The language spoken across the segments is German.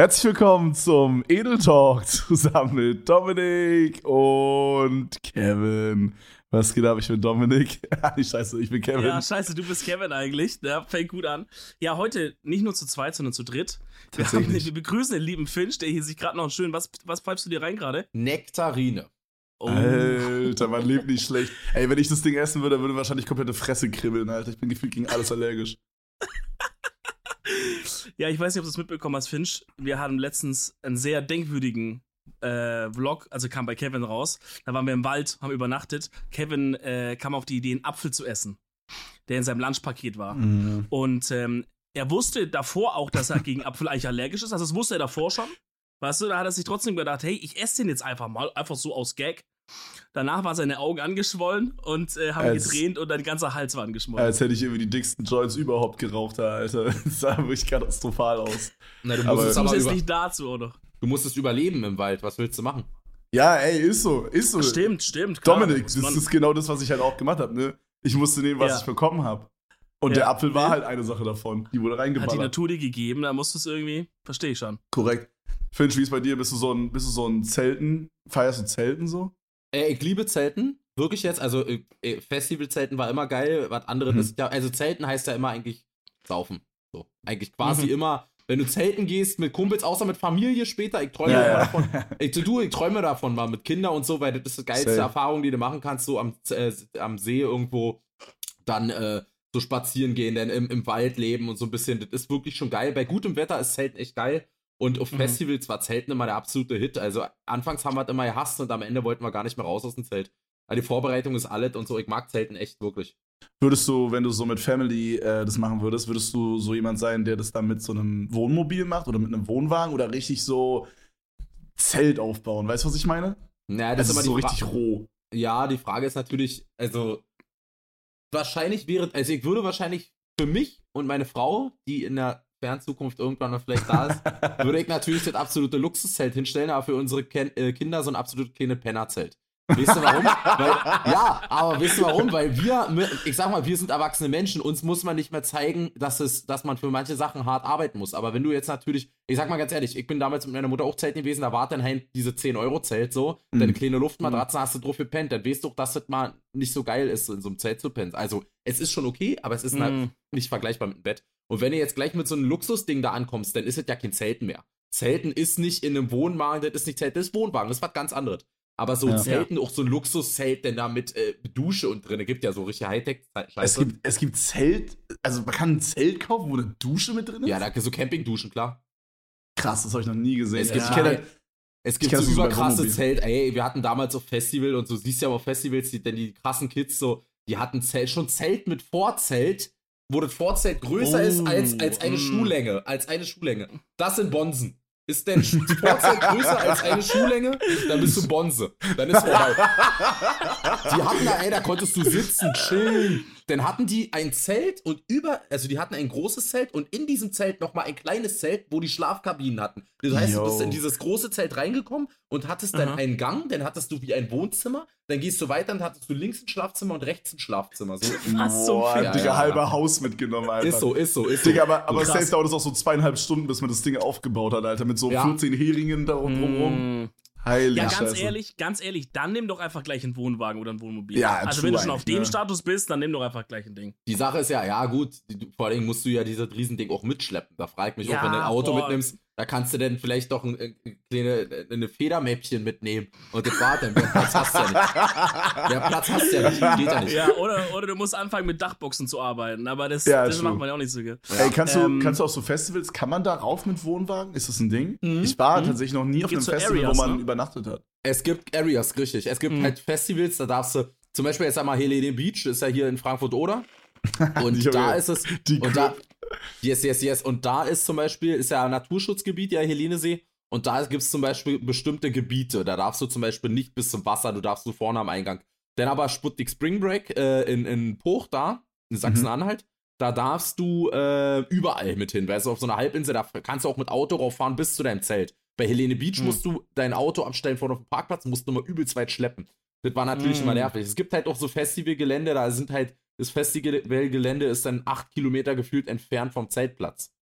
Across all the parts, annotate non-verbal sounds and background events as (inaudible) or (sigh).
Herzlich willkommen zum Edel Talk zusammen mit Dominik und Kevin. Was geht ab? Ich bin Dominik. (laughs) scheiße, ich bin Kevin. Ja, scheiße, du bist Kevin eigentlich. Ja, fängt gut an. Ja, heute nicht nur zu zweit, sondern zu dritt. Wir, haben, wir begrüßen den lieben Finch, der hier sich gerade noch schön. Was, was pfeifst du dir rein gerade? Nektarine. Oh. Alter, man (laughs) lebt nicht schlecht. Ey, wenn ich das Ding essen würde, würde wahrscheinlich komplette Fresse kribbeln, Alter. Ich bin gefühlt gegen alles allergisch. Ja, ich weiß nicht, ob du es mitbekommen hast, Finch. Wir hatten letztens einen sehr denkwürdigen äh, Vlog, also kam bei Kevin raus. Da waren wir im Wald, haben übernachtet. Kevin äh, kam auf die Idee, einen Apfel zu essen, der in seinem Lunchpaket war. Mhm. Und ähm, er wusste davor auch, dass er gegen Apfel eigentlich allergisch ist. Also das wusste er davor schon. Weißt du, da hat er sich trotzdem gedacht, hey, ich esse den jetzt einfach mal, einfach so aus Gag. Danach waren seine Augen angeschwollen und äh, haben als, getränt und dein ganzer Hals war angeschwollen. Als hätte ich irgendwie die dicksten Joints überhaupt geraucht, Alter. (laughs) Das sah wirklich katastrophal aus. Na, du musst aber, jetzt nicht dazu, oder? Du musstest überleben im Wald. Was willst du machen? Ja, ey, ist so, ist so. Stimmt, stimmt. Klar, Dominik, das ist genau das, was ich halt auch gemacht habe, ne? Ich musste nehmen, was ja. ich bekommen habe. Und ja. der Apfel war halt eine Sache davon. Die wurde reingeballert. Hat die Natur dir gegeben, da musst du es irgendwie, verstehe ich schon. Korrekt. Finch, wie ist bei dir? Bist du so ein, bist du so ein Zelten? Feierst du Zelten so? Äh, ich liebe Zelten. Wirklich jetzt. Also, äh, äh Festivalzelten war immer geil. Was anderes mhm. ist ja, also Zelten heißt ja immer eigentlich saufen. So. Eigentlich quasi mhm. immer, wenn du Zelten gehst mit Kumpels, außer mit Familie später, ich träume ja, ja. davon. (laughs) Ich, du, ich träume davon mal mit Kindern und so, weil das ist die geilste Safe. Erfahrung, die du machen kannst, so am, äh, am See irgendwo dann äh, so spazieren gehen, dann im, im Wald leben und so ein bisschen. Das ist wirklich schon geil. Bei gutem Wetter ist Zelten echt geil. Und auf mhm. Festivals war Zelten immer der absolute Hit. Also anfangs haben wir es immer gehasst und am Ende wollten wir gar nicht mehr raus aus dem Zelt. Also die Vorbereitung ist alles und so. Ich mag Zelten echt wirklich. Würdest du, wenn du so mit Family äh, das machen würdest, würdest du so jemand sein, der das dann mit so einem Wohnmobil macht oder mit einem Wohnwagen oder richtig so Zelt aufbauen? Weißt du, was ich meine? Naja, das also ist immer so richtig roh. Ja, die Frage ist natürlich, also wahrscheinlich wäre, also ich würde wahrscheinlich für mich und meine Frau, die in der Fernzukunft irgendwann mal vielleicht da ist, (laughs) würde ich natürlich das absolute Luxuszelt hinstellen, aber für unsere Ken äh, Kinder so ein absolut kleine Pennerzelt. Weißt du warum? (laughs) Weil, ja, aber weißt du warum? Weil wir, ich sag mal, wir sind erwachsene Menschen, uns muss man nicht mehr zeigen, dass, es, dass man für manche Sachen hart arbeiten muss. Aber wenn du jetzt natürlich, ich sag mal ganz ehrlich, ich bin damals mit meiner Mutter auch Zelt gewesen, da war dann halt diese 10-Euro-Zelt so, mhm. deine kleine Luftmatratze mhm. hast du drauf gepennt, dann weißt du doch, dass das mal nicht so geil ist, in so einem Zelt zu pennen. Also, es ist schon okay, aber es ist mhm. halt nicht vergleichbar mit dem Bett. Und wenn du jetzt gleich mit so einem Luxusding da ankommst, dann ist es ja kein Zelten mehr. Zelten ist nicht in einem Wohnwagen, das ist nicht Zelt, das ist Wohnwagen, das ist was ganz anderes. Aber so ja. Zelten, auch so ein Luxuszelt, denn da mit äh, Dusche und drin, gibt ja so richtig Hightech-Scheiße. Es gibt, es gibt Zelt, also man kann ein Zelt kaufen, wo eine Dusche mit drin ist? Ja, da gibt so Campingduschen, klar. Krass, das habe ich noch nie gesehen. Es gibt, ja. kenne, es gibt so überkrasse Zelt, ey, wir hatten damals auf Festival und so, siehst ja auch auf Festivals, die, denn die krassen Kids so, die hatten Zelt, schon Zelt mit Vorzelt, wo das Vorzelt größer oh, ist als, als eine mm. Schuhlänge. Als eine Schuhlänge. Das sind Bonsen. Ist dein Vorzelt größer als eine Schuhlänge, dann bist du Bonse. Dann ist vorbei. (laughs) Die hatten da, ey, da konntest du sitzen, chillen. Dann hatten die ein Zelt und über, also die hatten ein großes Zelt und in diesem Zelt nochmal ein kleines Zelt, wo die Schlafkabinen hatten. Das heißt, Yo. du bist in dieses große Zelt reingekommen und hattest dann Aha. einen Gang, dann hattest du wie ein Wohnzimmer, dann gehst du weiter und hattest du links ein Schlafzimmer und rechts ein Schlafzimmer. So, (laughs) Was so viel. Ja, Digga, ja, halber ja. Haus mitgenommen, Alter. Ist so, ist so, ist so. Digga, aber, aber safe dauert es auch so zweieinhalb Stunden, bis man das Ding aufgebaut hat, Alter, mit so 14 Heringen da rum. Mm. Heilig ja, ganz Scheiße. ehrlich, ganz ehrlich, dann nimm doch einfach gleich einen Wohnwagen oder ein Wohnmobil. Ja, also wenn du schon auf dem ne? Status bist, dann nimm doch einfach gleich ein Ding. Die Sache ist ja, ja gut, vor allem musst du ja dieses Riesending auch mitschleppen. Da frage ich mich ja, auch, wenn du ein Auto boah. mitnimmst, da kannst du denn vielleicht doch ein, ein, kleine, eine Federmäppchen mitnehmen und das war dann. Platz hast du ja nicht. Mehr Platz hast du ja nicht. Geht ja nicht. Ja, oder, oder du musst anfangen mit Dachboxen zu arbeiten, aber das, ja, das macht man ja auch nicht so gut. Ey, kannst, ähm, du, kannst du auf so Festivals, kann man da rauf mit Wohnwagen? Ist das ein Ding? Mhm. Ich war mhm. tatsächlich noch nie auf einem Festival, Areas, wo man ne? übernachtet hat. Es gibt Areas, richtig. Es gibt mhm. halt Festivals, da darfst du, zum Beispiel jetzt einmal Helene Beach, ist ja hier in Frankfurt oder. (laughs) Und da ist es. Die und da, yes, yes, yes. Und da ist zum Beispiel, ist ja ein Naturschutzgebiet, ja, Helenesee. Und da gibt es zum Beispiel bestimmte Gebiete. Da darfst du zum Beispiel nicht bis zum Wasser, du darfst nur vorne am Eingang. Dann aber Sputnik Spring Break äh, in, in Poch da, in Sachsen-Anhalt, mhm. da darfst du äh, überall mit hin. Weißt du, auf so einer Halbinsel, da kannst du auch mit Auto rauffahren bis zu deinem Zelt. Bei Helene Beach mhm. musst du dein Auto abstellen vorne auf dem Parkplatz, musst du mal übelst weit schleppen. Das war natürlich mhm. immer nervig. Es gibt halt auch so Festivalgelände, da sind halt, das Festivalgelände ist dann acht Kilometer gefühlt entfernt vom Zeltplatz.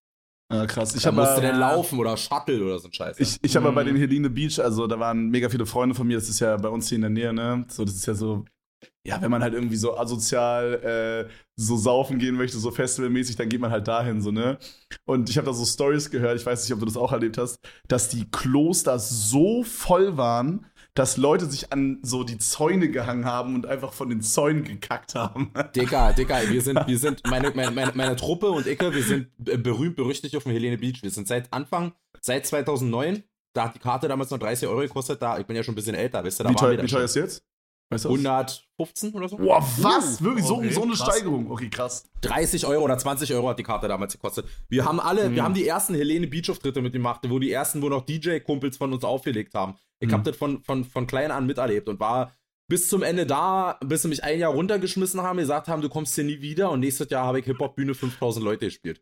Ah, krass. Ich da musste aber, denn laufen oder Shuttle oder so ein Scheiß. Ich, ich habe Mhm. bei den Helene Beach, also da waren mega viele Freunde von mir, das ist ja bei uns hier in der Nähe, ne? So, das ist ja so, ja, wenn man halt irgendwie so asozial äh, so saufen gehen möchte, so festivalmäßig, dann geht man halt dahin, so, ne? Und ich habe da so Stories gehört, ich weiß nicht, ob du das auch erlebt hast, dass die Kloster so voll waren, dass Leute sich an so die Zäune gehangen haben und einfach von den Zäunen gekackt haben. (laughs) Digga, Digga, wir sind, wir sind, meine, meine, meine, Truppe und Icke, wir sind berühmt, berüchtigt auf dem Helene Beach. Wir sind seit Anfang, seit 2009, da hat die Karte damals noch 30 Euro gekostet, da, ich bin ja schon ein bisschen älter, weißt du, da Wie teuer, wie teuer ist jetzt? Weißt du? das? 115 oder so? Boah, was? Uh, Wirklich so, okay, so eine krass. Steigerung? Okay, krass. 30 Euro oder 20 Euro hat die Karte damals gekostet. Wir haben alle, Mhm. wir haben die ersten Helene Beach Auftritte mitgemacht, wo die ersten, wo noch DJ-Kumpels von uns aufgelegt haben. Ich Mhm. hab das von, von, von klein an miterlebt und war bis zum Ende da, bis sie mich ein Jahr runtergeschmissen haben, gesagt haben, du kommst hier nie wieder und nächstes Jahr habe ich Hip-Hop-Bühne 5000 Leute gespielt.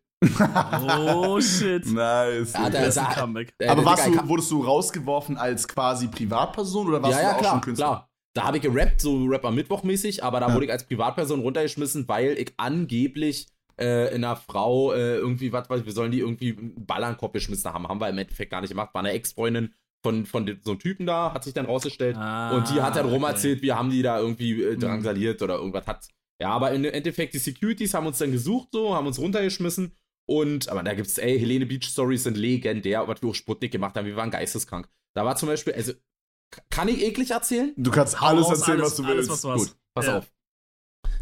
Oh (laughs) shit. Nice. Ja, da- da- Aber warst du, wurdest du rausgeworfen als quasi Privatperson oder warst ja, ja, du auch klar, schon Künstler? klar. Da habe ich gerappt, so Rapper Mittwoch mäßig, aber da Ja. wurde ich als Privatperson runtergeschmissen, weil ich angeblich äh, in einer Frau äh, irgendwie, was weiß ich, wir sollen die irgendwie einen Ball an den Kopf geschmissen haben. Haben wir im Endeffekt gar nicht gemacht. War eine Ex-Freundin von, von so einem Typen da, hat sich dann rausgestellt. Ah, und die hat dann rum okay. erzählt, wir haben die da irgendwie äh, Mhm. drangsaliert oder irgendwas hat. Ja, aber im Endeffekt, die Securities haben uns dann gesucht, so, haben uns runtergeschmissen. Und, aber da gibt's, ey, Helene Beach Stories sind legendär, was wir auch Sputnik gemacht haben. Wir waren geisteskrank. Da war zum Beispiel, also, kann ich eklig erzählen? Du kannst alles raus, erzählen, alles- was du alles, willst. was du. Gut, pass Ja. auf.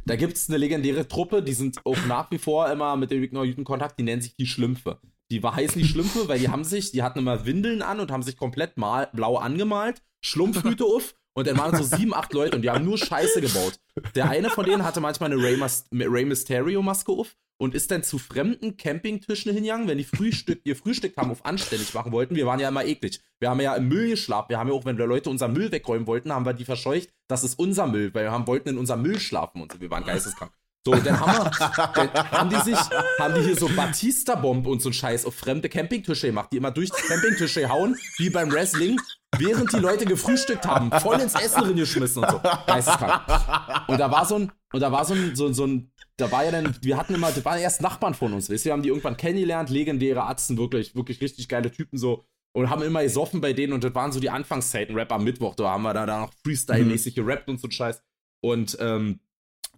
Da gibt es eine legendäre Truppe, die sind auch nach wie vor immer mit dem Ignore Juden Kontakt, die nennen sich die Schlümpfe. Die war, heißen die Schlümpfe, weil die haben sich, die hatten immer Windeln an und haben sich komplett mal, blau angemalt, Schlumpfhüte auf und dann waren so sieben, acht Leute und die haben nur Scheiße gebaut. Der eine von denen hatte manchmal eine Rey, Mas Rey Mysterio Maske auf und ist dann zu fremden Campingtischen hingegangen, wenn die Frühstück, ihr Frühstück haben auf anständig machen wollten. Wir waren ja immer eklig. Wir haben ja im Müll geschlafen. Wir haben ja auch, wenn wir Leute unseren Müll wegräumen wollten, haben wir die verscheucht. Das ist unser Müll, weil wir haben, wollten in unserem Müll schlafen und so. Wir waren geisteskrank. So, dann haben, wir, dann haben die sich, haben die hier so Batista-Bomb und so ein Scheiß auf fremde Campingtische gemacht, die immer durch die Campingtische hauen, wie beim Wrestling, während die Leute gefrühstückt haben, voll ins Essen reingeschmissen und so. Geisteskrank. Und da war so ein, und da war so ein, so, so ein, da war ja dann, wir hatten immer, das waren erst Nachbarn von uns, weißt du, wir haben die irgendwann kennengelernt, legendäre Arzten, wirklich, wirklich richtig geile Typen so. Und haben immer gesoffen bei denen und das waren so die Anfangszeiten, Rap am Mittwoch, da haben wir da, da noch Freestyle-mäßig gerappt und so ein Scheiß. Und ähm,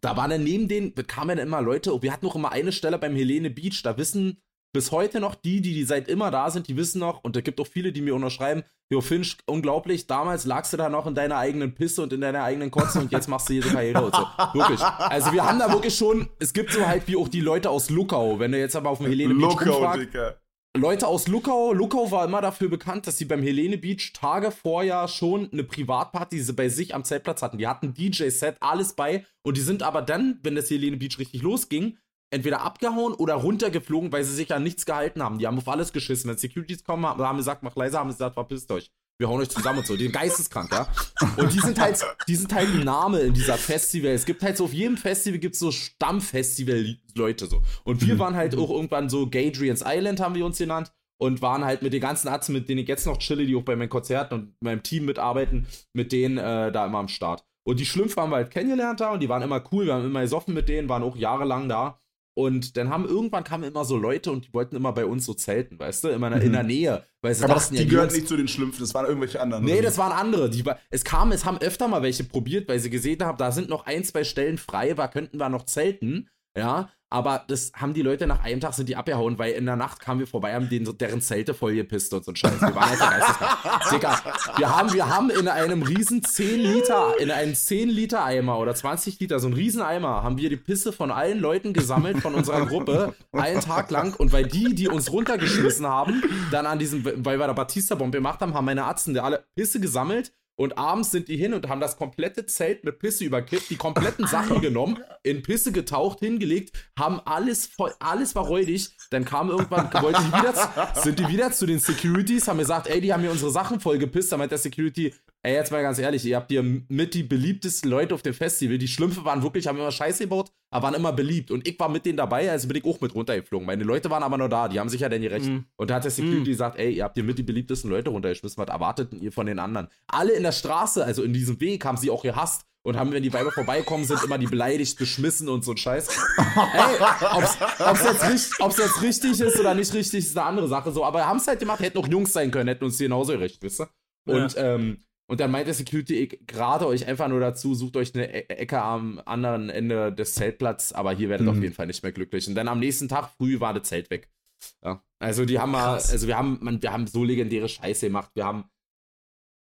da waren dann neben denen, kamen dann immer Leute, oh, wir hatten noch immer eine Stelle beim Helene Beach, da wissen bis heute noch die, die, die seit immer da sind, die wissen noch, und da gibt auch viele, die mir unterschreiben, Jo Finch, unglaublich, damals lagst du da noch in deiner eigenen Pisse und in deiner eigenen Kotze und jetzt machst du diese Karriere und so. (laughs) Wirklich. Also wir haben da wirklich schon, es gibt so halt wie auch die Leute aus Luckau, wenn du jetzt aber auf dem Helene Beach rumfragst, Digga. Leute aus Luckau, Luckau war immer dafür bekannt, dass sie beim Helene Beach Tage vorher schon eine Privatparty bei sich am Zeltplatz hatten. Die hatten DJ-Set, alles bei und die sind aber dann, wenn das Helene Beach richtig losging, entweder abgehauen oder runtergeflogen, weil sie sich an nichts gehalten haben. Die haben auf alles geschissen. Wenn Securities kommen, haben, haben gesagt, mach leiser, haben sie gesagt, verpisst euch. Wir hauen euch zusammen und so. Die sind geisteskrank, ja. Und die sind halt, die sind halt ein Name in dieser Festival. Es gibt halt so, auf jedem Festival gibt es so Stammfestival-Leute so. Und wir waren halt auch irgendwann so Gadrian's Island, haben wir uns genannt. Und waren halt mit den ganzen Arzten, mit denen ich jetzt noch chille, die auch bei meinen Konzerten und meinem Team mitarbeiten, mit denen äh, da immer am Start. Und die Schlümpfe haben wir halt kennengelernt da und die waren immer cool. Wir haben immer gesoffen mit denen, waren auch jahrelang da. Und dann haben irgendwann kamen immer so Leute und die wollten immer bei uns so zelten, weißt du, immer in der Nähe. Weil sie Aber dachten, die ja, gehören nicht zu den Schlümpfen, das waren irgendwelche anderen. Nee, das waren andere. Die, es kam, es haben öfter mal welche probiert, weil sie gesehen haben, da sind noch ein, zwei Stellen frei, war, könnten wir noch zelten. Ja, aber das haben die Leute nach einem Tag sind die abgehauen, weil in der Nacht kamen wir vorbei, haben den, deren Zelte vollgepisst und so ein Scheiß. Wir waren halt geisteskrank. (laughs) Digga, wir haben, wir haben in einem riesen 10 Liter, in einem 10 Liter Eimer oder 20 Liter, so ein riesen Eimer, haben wir die Pisse von allen Leuten gesammelt, von unserer Gruppe, einen Tag lang. Und weil die, die uns runtergeschmissen haben, dann an diesem, weil wir da Batista-Bombe gemacht haben, haben meine Arzten da alle Pisse gesammelt. Und abends sind die hin und haben das komplette Zelt mit Pisse überkippt, die kompletten Sachen genommen, in Pisse getaucht, hingelegt, haben alles voll, alles war räudig. Dann kam irgendwann, (laughs) wollten die wieder, zu- sind die wieder zu den Securities, haben gesagt, ey, die haben hier unsere Sachen voll gepisst. Da meint der Security, ey, jetzt mal ganz ehrlich, ihr habt hier mit die beliebtesten Leute auf dem Festival. Die Schlümpfe waren wirklich, haben immer Scheiße gebaut, aber waren immer beliebt. Und ich war mit denen dabei, also bin ich auch mit runtergeflogen. Meine Leute waren aber nur da, die haben sich ja dann gerecht. Mhm. Und da hat der Security gesagt, ey, ihr habt hier mit die beliebtesten Leute runtergeschmissen, was erwartet denn ihr von den anderen? Alle in der Straße, also in diesem Weg, haben sie auch gehasst. und haben, wenn die Weiber vorbeikommen, sind immer die beleidigt, beschmissen und so ein Scheiß. Ey, ob's, ob's, jetzt richtig, ob's jetzt richtig ist oder nicht richtig, ist eine andere Sache so. Aber haben es halt gemacht, hätten auch Jungs sein können, hätten uns genauso recht, wisst ihr? Und, ja. ähm, und dann meint der Security, ich gerade euch einfach nur dazu, sucht euch eine e Ecke am anderen Ende des Zeltplatzes, aber hier werdet ihr mhm. auf jeden Fall nicht mehr glücklich. Und dann am nächsten Tag früh war das Zelt weg. Ja. Also die haben mal, also wir haben, man, wir haben so legendäre Scheiße gemacht. Wir haben,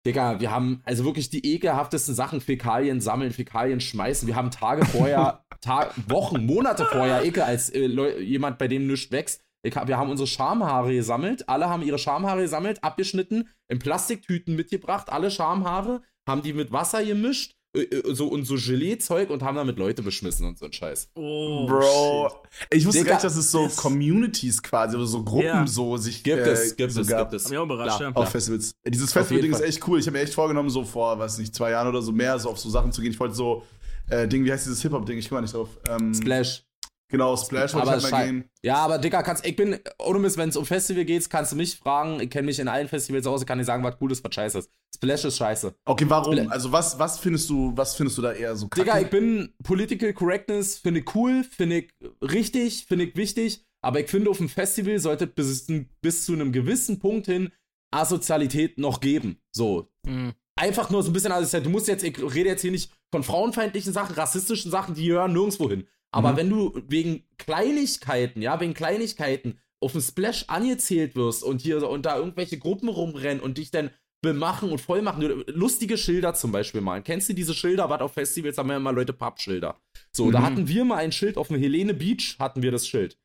Digga, wir haben also wirklich die ekelhaftesten Sachen, Fäkalien sammeln, Fäkalien schmeißen. Wir haben Tage vorher, (laughs) Tag, Wochen, Monate vorher, ekel, als äh, jemand, bei dem nichts wächst. Ich, wir haben unsere Schamhaare gesammelt. Alle haben ihre Schamhaare gesammelt, abgeschnitten, in Plastiktüten mitgebracht, alle Schamhaare, haben die mit Wasser gemischt äh, äh, so und so Gelee-Zeug und haben damit Leute beschmissen und so ein Scheiß. Oh, Bro. Shit. Ich wusste Digga, gar nicht, dass es so Communities quasi oder so Gruppen yeah. so sich gibt äh, es, gibt so es, gab. gibt es. Hab ich auch überrascht, ja. Auf Festivals. Dieses Festival-Ding ist echt cool. Ich habe mir echt vorgenommen, so vor, weiß nicht, zwei Jahren oder so mehr so auf so Sachen zu gehen. Ich wollte so äh, Ding, wie heißt dieses Hip-Hop-Ding? Ich komme mal nicht drauf. Ähm, Splash. Genau, Splash wollte ich halt mal gehen. Ja, aber Dicker, kannst, ich bin, ohne Mist, wenn es um Festival geht, kannst du mich fragen. Ich kenne mich in allen Festivals aus, ich kann dir sagen, was gut ist, was scheiße ist. Splash ist scheiße. Okay, warum? Spl also, was, was findest du, was findest du da eher so kacke? Digga, ich bin Political Correctness, finde ich cool, finde ich richtig, finde ich wichtig, aber ich finde, auf dem Festival sollte bis, bis zu einem gewissen Punkt hin Asozialität noch geben. So. Mhm. Einfach nur so ein bisschen Asozialität. Du musst jetzt, ich rede jetzt hier nicht von frauenfeindlichen Sachen, rassistischen Sachen, die hören nirgendwo hin. Aber mhm. wenn du wegen Kleinigkeiten, ja, wegen Kleinigkeiten auf dem Splash angezählt wirst und hier und da irgendwelche Gruppen rumrennen und dich dann bemachen und vollmachen, lustige Schilder zum Beispiel mal. Kennst du diese Schilder, was auf Festivals haben wir immer Leute Pappschilder. So, mhm. da hatten wir mal ein Schild auf dem Helene Beach, hatten wir das Schild.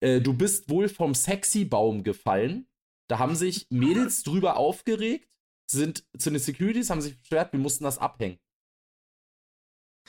Äh, du bist wohl vom Sexy-Baum gefallen. Da haben sich Mädels drüber aufgeregt, sind zu den Securities, haben sich beschwert, wir mussten das abhängen.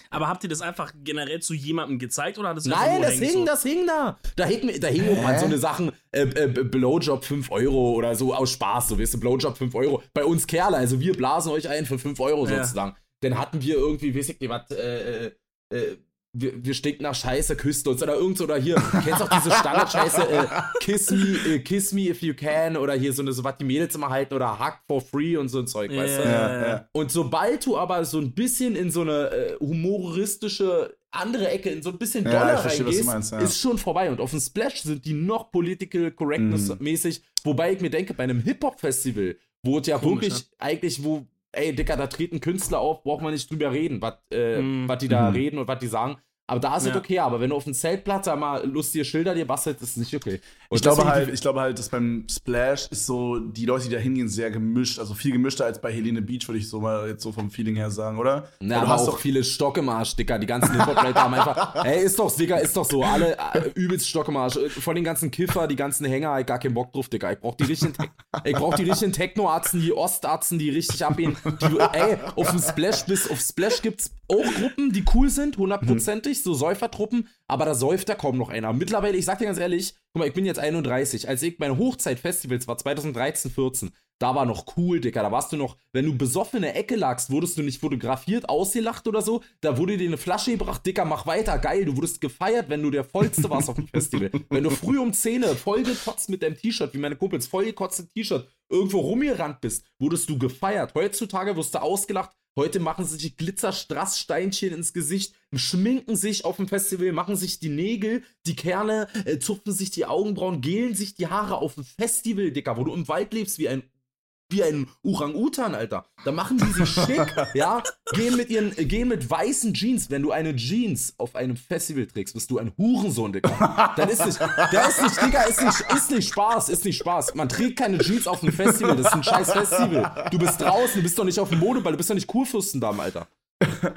Aber habt ihr das einfach generell zu jemandem gezeigt oder hat das Nein, das hing, so? das hing da. Da hing, da hing auch mal so eine Sachen, äh, äh, Blowjob 5 Euro oder so aus Spaß, so weißt du, Blowjob 5 Euro. Bei uns Kerle, also wir blasen euch ein für 5 Euro ja. sozusagen. Dann hatten wir irgendwie, weiß ich nicht, was, äh, äh, äh wir, wir stinken nach Scheiße, küsst uns oder irgend so, oder hier, kennst du auch diese Standard-Scheiße, äh, kiss me, äh, kiss me if you can oder hier so eine, so was die Mädels immer halten oder hug for free und so ein Zeug, yeah. weißt du? Ja, ja. Und sobald du aber so ein bisschen in so eine äh, humoristische andere Ecke, in so ein bisschen Dollar ja, verstehe, reingehst, meinst, ist schon vorbei. Und auf dem Splash sind die noch political correctness mäßig, wobei ich mir denke, bei einem Hip-Hop-Festival, wo es ja Komisch, wirklich ja? eigentlich, wo ey, Dicker, da treten Künstler auf, braucht man nicht drüber reden, was äh, mm. die da mm. reden und was die sagen. Aber da ist es ja. okay, aber wenn du auf dem Zeltplatz mal lustige Schilder dir bastelt, ist es nicht okay. Und ich glaube halt, ich glaube halt, dass beim Splash ist so, die Leute, die da hingehen, sehr gemischt. Also viel gemischter als bei Helene Beach, würde ich so mal jetzt so vom Feeling her sagen, oder? Ja, du hast auch viele Stock im Arsch, Dicker. Die ganzen Hip-Hop-Leute haben einfach, (laughs) ey, ist doch, Digga, ist doch so. Alle äh, übelst Stock im Arsch. Von den ganzen Kiffer, die ganzen Hänger, ich gar keinen Bock drauf, Digga. Ich brauch die richtigen, ich brauch die richtigen Techno-Arzten, die Ostarzten, die richtig abgehen. Die, ey, auf dem Splash, bis auf Splash gibt's auch Gruppen, die cool sind, hundertprozentig, so Säufertruppen, aber da säuft da kaum noch einer. Mittlerweile, ich sag dir ganz ehrlich, guck mal, ich bin jetzt 31. Als ich meine Hochzeitfestivals war 2013, 14, da war noch cool, Dicker. Da warst du noch, wenn du besoffen in der Ecke lagst, wurdest du nicht fotografiert, ausgelacht oder so. Da wurde dir eine Flasche gebracht, Dicker, mach weiter, geil. Du wurdest gefeiert, wenn du der Vollste warst auf dem Festival. (laughs) Wenn du früh um 10 vollgekotzt mit deinem T-Shirt, wie meine Kumpels, vollgekotzt T-Shirt, irgendwo rumgerannt bist, wurdest du gefeiert. Heutzutage wirst du ausgelacht, Heute machen sie sich Glitzerstrasssteinchen ins Gesicht, schminken sich auf dem Festival, machen sich die Nägel, die Kerle, äh, zupfen sich die Augenbrauen, gelen sich die Haare auf dem Festival, Dicker, wo du im Wald lebst wie ein wie ein Orang-Utan, Alter. Da machen die sich schick, (laughs) ja, gehen mit ihren, gehen mit weißen Jeans. Wenn du eine Jeans auf einem Festival trägst, bist du ein Hurensohn, Digga. Dann ist nicht, der ist nicht, Digga, ist nicht, ist nicht Spaß, ist nicht Spaß. Man trägt keine Jeans auf einem Festival, das ist ein scheiß Festival. Du bist draußen, du bist doch nicht auf dem Modeball, du bist doch nicht Kurfürstendamm, Alter.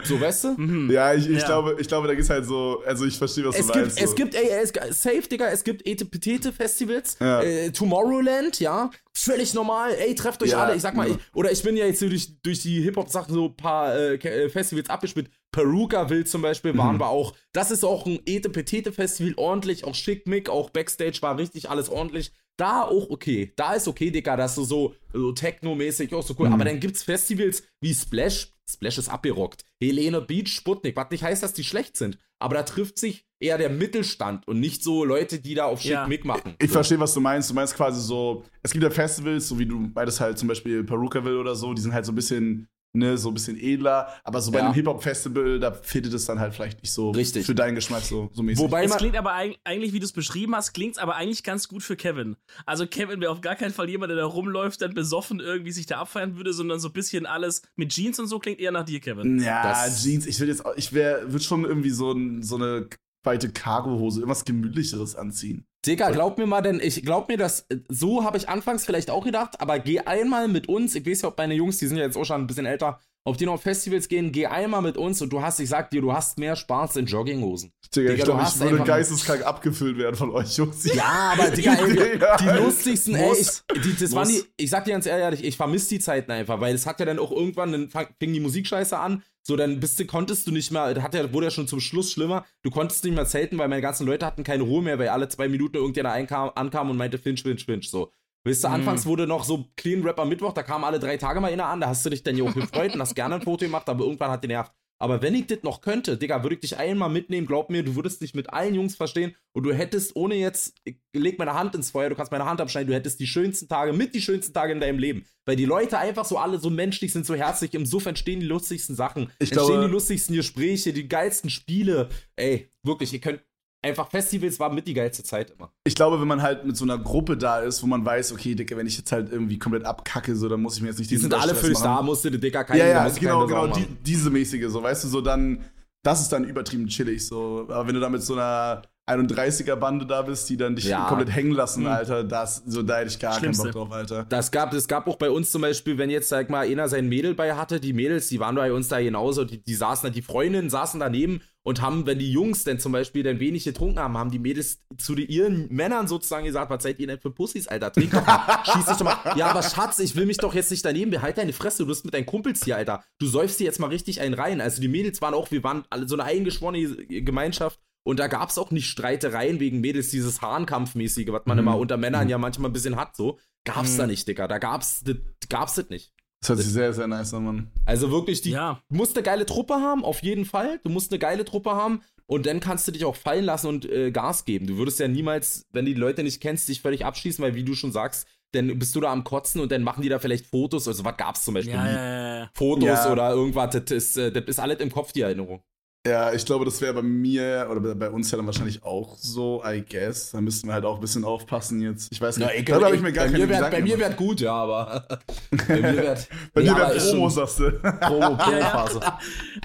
So, weißt du? Mhm. Ja, ich, ich, ja. Glaube, ich glaube, da gibt es halt so, also ich verstehe, was es du gibt, meinst. Es so. gibt, ey, es, safe, Digga, es gibt Etepetete-Festivals, ja. äh, Tomorrowland, ja, völlig normal, ey, trefft euch ja. alle, ich sag mal, ich, oder ich bin ja jetzt durch, durch die Hip-Hop-Sachen so ein paar äh, äh Festivals abgespielt, Peruka will zum Beispiel, waren mhm. wir auch, das ist auch ein Etepetete-Festival, ordentlich, auch schick, Mick, auch Backstage war richtig alles ordentlich, da auch okay. Da ist okay, Digga, das ist so, so Techno-mäßig auch so cool. Mhm. Aber dann gibt's Festivals wie Splash. Splash ist abgerockt. Helene Beach, Sputnik. Was nicht heißt, dass die schlecht sind. Aber da trifft sich eher der Mittelstand und nicht so Leute, die da auf Shit ja. mitmachen. Ich, ich verstehe, was du meinst. Du meinst quasi so, es gibt ja Festivals, so wie du beides halt zum Beispiel Perukaville oder so, die sind halt so ein bisschen ne, so ein bisschen edler. Aber so bei Ja. einem Hip-Hop-Festival, da fittet es dann halt vielleicht nicht so Richtig. für deinen Geschmack so, so mäßig. Wobei Es klingt aber eig- eigentlich, wie du es beschrieben hast, klingt es aber eigentlich ganz gut für Kevin. Also Kevin wäre auf gar keinen Fall jemand, der da rumläuft, dann besoffen irgendwie sich da abfeiern würde, sondern so ein bisschen alles mit Jeans und so klingt eher nach dir, Kevin. ja, Das- Jeans, ich will jetzt ich wäre, würde schon irgendwie so, ein, so eine weite Cargohose, irgendwas gemütlicheres anziehen. Digga, glaub mir mal, denn ich glaub mir, dass äh, so habe ich anfangs vielleicht auch gedacht, aber geh einmal mit uns. Ich weiß ja, ob meine Jungs, die sind ja jetzt auch schon ein bisschen älter, ob die noch auf Festivals gehen, geh einmal mit uns und du hast, ich sag dir, du hast mehr Spaß in Jogginghosen. Digga, Digga, ich glaube, ich würde geisteskrank abgefüllt werden von euch, Jungs. Ja, aber (laughs) Digga, ey, Digga. die lustigsten, ey, ich, die, das waren die, ich sag dir ganz ehrlich, ich vermisse die Zeiten einfach, weil es hat ja dann auch irgendwann, dann fing die Musikscheiße an, so dann bist du, konntest du nicht mehr, hat ja, wurde ja schon zum Schluss schlimmer, du konntest nicht mehr zelten, weil meine ganzen Leute hatten keine Ruhe mehr, weil alle zwei Minuten irgendjemand einkam, ankam und meinte Finch, Finch, Finch, so. Weißt du, Mhm. anfangs wurde noch so Clean Rapper Mittwoch, da kamen alle drei Tage mal einer an, da hast du dich dann ja auch gefreut und hast gerne ein Foto gemacht, aber irgendwann hat die nervt. Aber wenn ich das noch könnte, Digga, würde ich dich einmal mitnehmen, glaub mir, du würdest dich mit allen Jungs verstehen und du hättest, ohne jetzt, ich leg meine Hand ins Feuer, du kannst meine Hand abschneiden, du hättest die schönsten Tage, mit die schönsten Tage in deinem Leben. Weil die Leute einfach so alle so menschlich sind, so herzlich, im Suff entstehen die lustigsten Sachen, Ich entstehen glaube- die lustigsten Gespräche, die geilsten Spiele. Ey, wirklich, ihr könnt, einfach Festivals war mit die geilste Zeit immer. Ich glaube, wenn man halt mit so einer Gruppe da ist, wo man weiß, okay, Digga, wenn ich jetzt halt irgendwie komplett abkacke, so, dann muss ich mir jetzt nicht Die diesen sind alle für dich da, machen. musst du dir Dicker keine Ja, ja, genau, genau, die, diese mäßige, so, weißt du, so dann, das ist dann übertrieben chillig, so. Aber wenn du da mit so einer 31er-Bande da bist, die dann dich Ja. komplett hängen lassen, Mhm. Alter, das, so, da hätte ich gar Schlimmste. keinen Bock drauf, Alter. Das gab, es gab auch bei uns zum Beispiel, wenn jetzt, sag mal, einer sein Mädel bei hatte, die Mädels, die waren bei uns da genauso, die, die saßen da, die Freundinnen saßen daneben und haben, wenn die Jungs denn zum Beispiel dann wenig getrunken haben, haben die Mädels zu die, ihren Männern sozusagen gesagt, was seid ihr denn für Pussys, Alter? Trink doch mal, (laughs) schieß dich doch mal. Ja, aber Schatz, ich will mich doch jetzt nicht daneben, behalt deine Fresse, du bist mit deinen Kumpels hier, Alter. Du säufst dir jetzt mal richtig einen rein. Also die Mädels waren auch, wir waren alle so eine eingeschworene Gemeinschaft. Und da gab es auch nicht Streitereien wegen Mädels, dieses Hahnkampfmäßige, was man Mhm. immer unter Männern ja manchmal ein bisschen hat, so. Gab's da nicht, Digga. Da gab's, das gab's das nicht. Das hört sich sehr, sehr nice an, Mann. Also wirklich, die, Ja. du musst eine geile Truppe haben, auf jeden Fall. Du musst eine geile Truppe haben und dann kannst du dich auch fallen lassen und äh, Gas geben. Du würdest ja niemals, wenn die Leute nicht kennst, dich völlig abschließen, weil wie du schon sagst, dann bist du da am Kotzen und dann machen die da vielleicht Fotos. Also was gab's zum Beispiel? Ja, ja. Fotos Ja. oder irgendwas, das ist, äh, das ist alles im Kopf, die Erinnerung. Ja, ich glaube, das wäre bei mir oder bei- uns ja dann wahrscheinlich auch so, I guess. Da müssten wir halt auch ein bisschen aufpassen jetzt. Ich weiß nicht. Darüber habe ich mir gar bei keine mir wär, Bei mir wäre gut, ja, aber (laughs) bei mir wäre wäre ist Promo, sagst du. Promo, (laughs) Promo-Phase.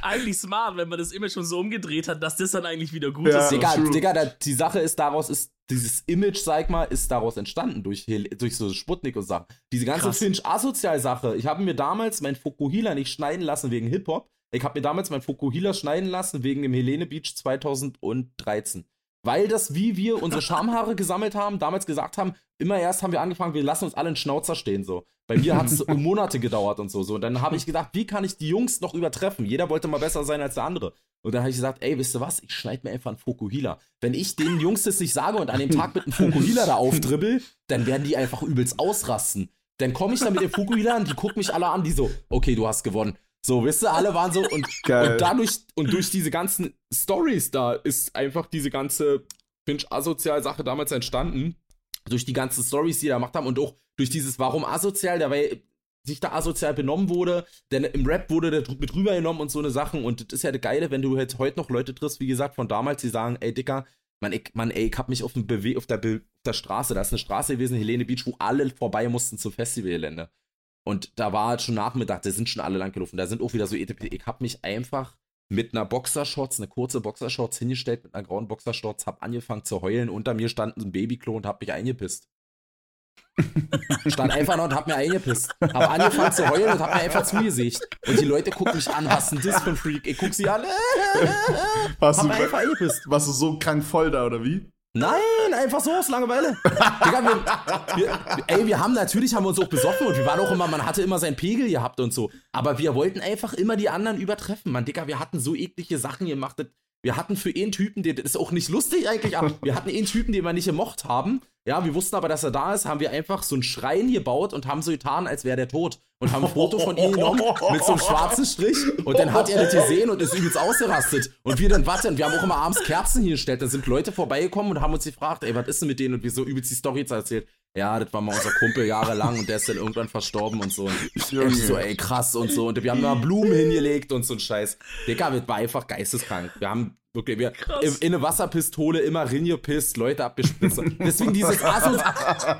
Eigentlich smart, wenn man das immer schon so umgedreht hat, dass das dann eigentlich wieder gut Ja. ist. Digga. Digga, da, die Sache ist, daraus ist, dieses Image, sag mal, ist daraus entstanden durch, durch so Sputnik und Sachen. Diese ganze. Finch-Asozial-Sache. Ich habe mir damals mein Fukuhila nicht schneiden lassen wegen Hip-Hop. Ich habe mir damals mein Fukuhila schneiden lassen wegen dem Helene Beach 2013. Weil das, wie wir unsere (laughs) Schamhaare gesammelt haben, damals gesagt haben, immer erst haben wir angefangen, wir lassen uns alle einen Schnauzer stehen, so. Bei mir hat es (laughs) Monate gedauert und so, so. Und dann habe ich gedacht, wie kann ich die Jungs noch übertreffen? Jeder wollte mal besser sein als der andere. Und dann habe ich gesagt, ey, wisst ihr was? Ich schneide mir einfach einen Fokuhila. Wenn ich den Jungs das nicht sage und an dem Tag mit einem Fokuhila da aufdribbel, dann werden die einfach übelst ausrasten. Dann komme ich da mit dem Fokuhila und die gucken mich alle an, die so, okay, du hast gewonnen. So, wisst ihr, alle waren so und, (laughs) und dadurch und durch diese ganzen Stories da ist einfach diese ganze Finch-Asozial-Sache damals entstanden. Durch die ganzen Stories, die da gemacht haben und auch durch dieses Warum asozial, da weil sich da asozial benommen wurde, denn im Rap wurde der mit rübergenommen und so eine Sachen und das ist ja das Geile, wenn du jetzt heute noch Leute triffst, wie gesagt, von damals, die sagen, ey Dicker, Mann, ich, Mann, ey, ich hab mich auf, dem Bewe auf, der Be auf der Straße, da ist eine Straße gewesen, Helene Beach, wo alle vorbei mussten zum Festivalgelände. Und da war halt schon Nachmittag, da sind schon alle langgelaufen. Da sind auch wieder so ETP. Ich hab mich einfach mit einer Boxershorts, eine kurze Boxershorts hingestellt, mit einer grauen Boxershorts, hab angefangen zu heulen. Unter mir stand ein Babyklo und hab mich eingepisst. (laughs) Stand einfach noch und hab mir eingepisst. Hab angefangen zu heulen und hab mir einfach zugesicht. Und die Leute gucken mich an, was denn das für ein Freak? Ich guck sie an, Warst hab du, einfach eingepisst. warst du so krank voll da, oder wie? Nein, einfach so aus Langeweile. Digga, wir, wir, ey, wir haben natürlich haben wir uns auch besoffen und wir waren auch immer, man hatte immer seinen Pegel gehabt und so. Aber wir wollten einfach immer die anderen übertreffen. Man, Digga, wir hatten so eklige Sachen gemacht. Wir hatten für einen Typen, der, das ist auch nicht lustig eigentlich, aber wir hatten einen Typen, den wir nicht gemocht haben. Ja, wir wussten aber, dass er da ist, haben wir einfach so einen Schrein gebaut und haben so getan, als wäre der tot. Und haben ein Foto von ihm genommen mit so einem schwarzen Strich. Und dann hat er das gesehen und ist übelst ausgerastet. Und wir dann, warte, und wir haben auch immer abends Kerzen hingestellt. Da sind Leute vorbeigekommen und haben uns gefragt, ey, was ist denn mit denen? Und wir so übelst die Story erzählt. Ja, das war mal unser Kumpel jahrelang und der ist dann irgendwann verstorben und so. Und ich so, ey, krass und so. Und wir haben da Blumen hingelegt und so ein Scheiß. Digga, das war einfach geisteskrank. Wir haben wirklich, wir in, in, eine Wasserpistole immer reingepisst, Leute abgespritzt. Deswegen dieses Asus,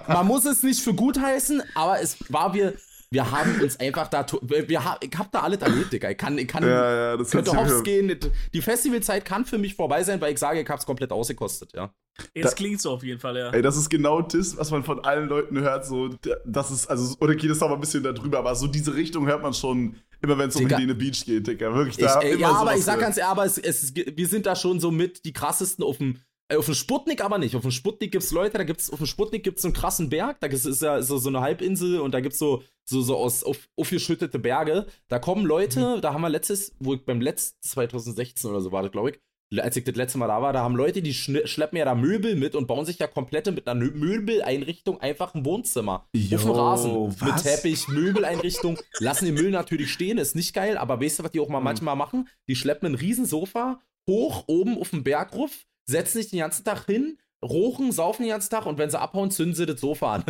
man muss es nicht für gut heißen, aber es war wir, wir haben uns einfach da, wir, ich hab da alles erlebt, Digga. Ich kann, ich kann, ja, ja, das könnte hops gehen. Die Festivalzeit kann für mich vorbei sein, weil ich sage, ich hab's komplett ausgekostet, ja. Es klingt so auf jeden Fall, ja. Ey, das ist genau das, was man von allen Leuten hört, so, das ist, also, oder geht es noch mal ein bisschen darüber, aber so diese Richtung hört man schon immer, wenn es um Helene Beach geht, Digga. Wirklich, da ich, ey, Ja, aber ich sag ganz ehrlich, aber es, es, wir sind da schon so mit die krassesten auf dem äh, auf dem Sputnik aber nicht. Auf dem Sputnik gibt's Leute, da gibt's, auf dem Sputnik gibt's so einen krassen Berg, da ist ja so, so eine Halbinsel und da gibt's so, so, so aus auf, aufgeschüttete Berge. Da kommen Leute, mhm. da haben wir letztes, wo ich beim letzten 2016 oder so war, glaube ich, als ich das letzte Mal da war, da haben Leute, die schleppen ja da Möbel mit und bauen sich ja komplette mit einer Möbeleinrichtung einfach ein Wohnzimmer. Yo, auf dem Rasen. Was? Mit Teppich, Möbeleinrichtung. (laughs) lassen den Müll natürlich stehen, ist nicht geil, aber weißt du, was die auch mal mhm. manchmal machen? Die schleppen ein Riesensofa hoch oben auf den Bergruf, setzen sich den ganzen Tag hin, rochen, saufen den ganzen Tag und wenn sie abhauen, zünden sie das Sofa an. (laughs)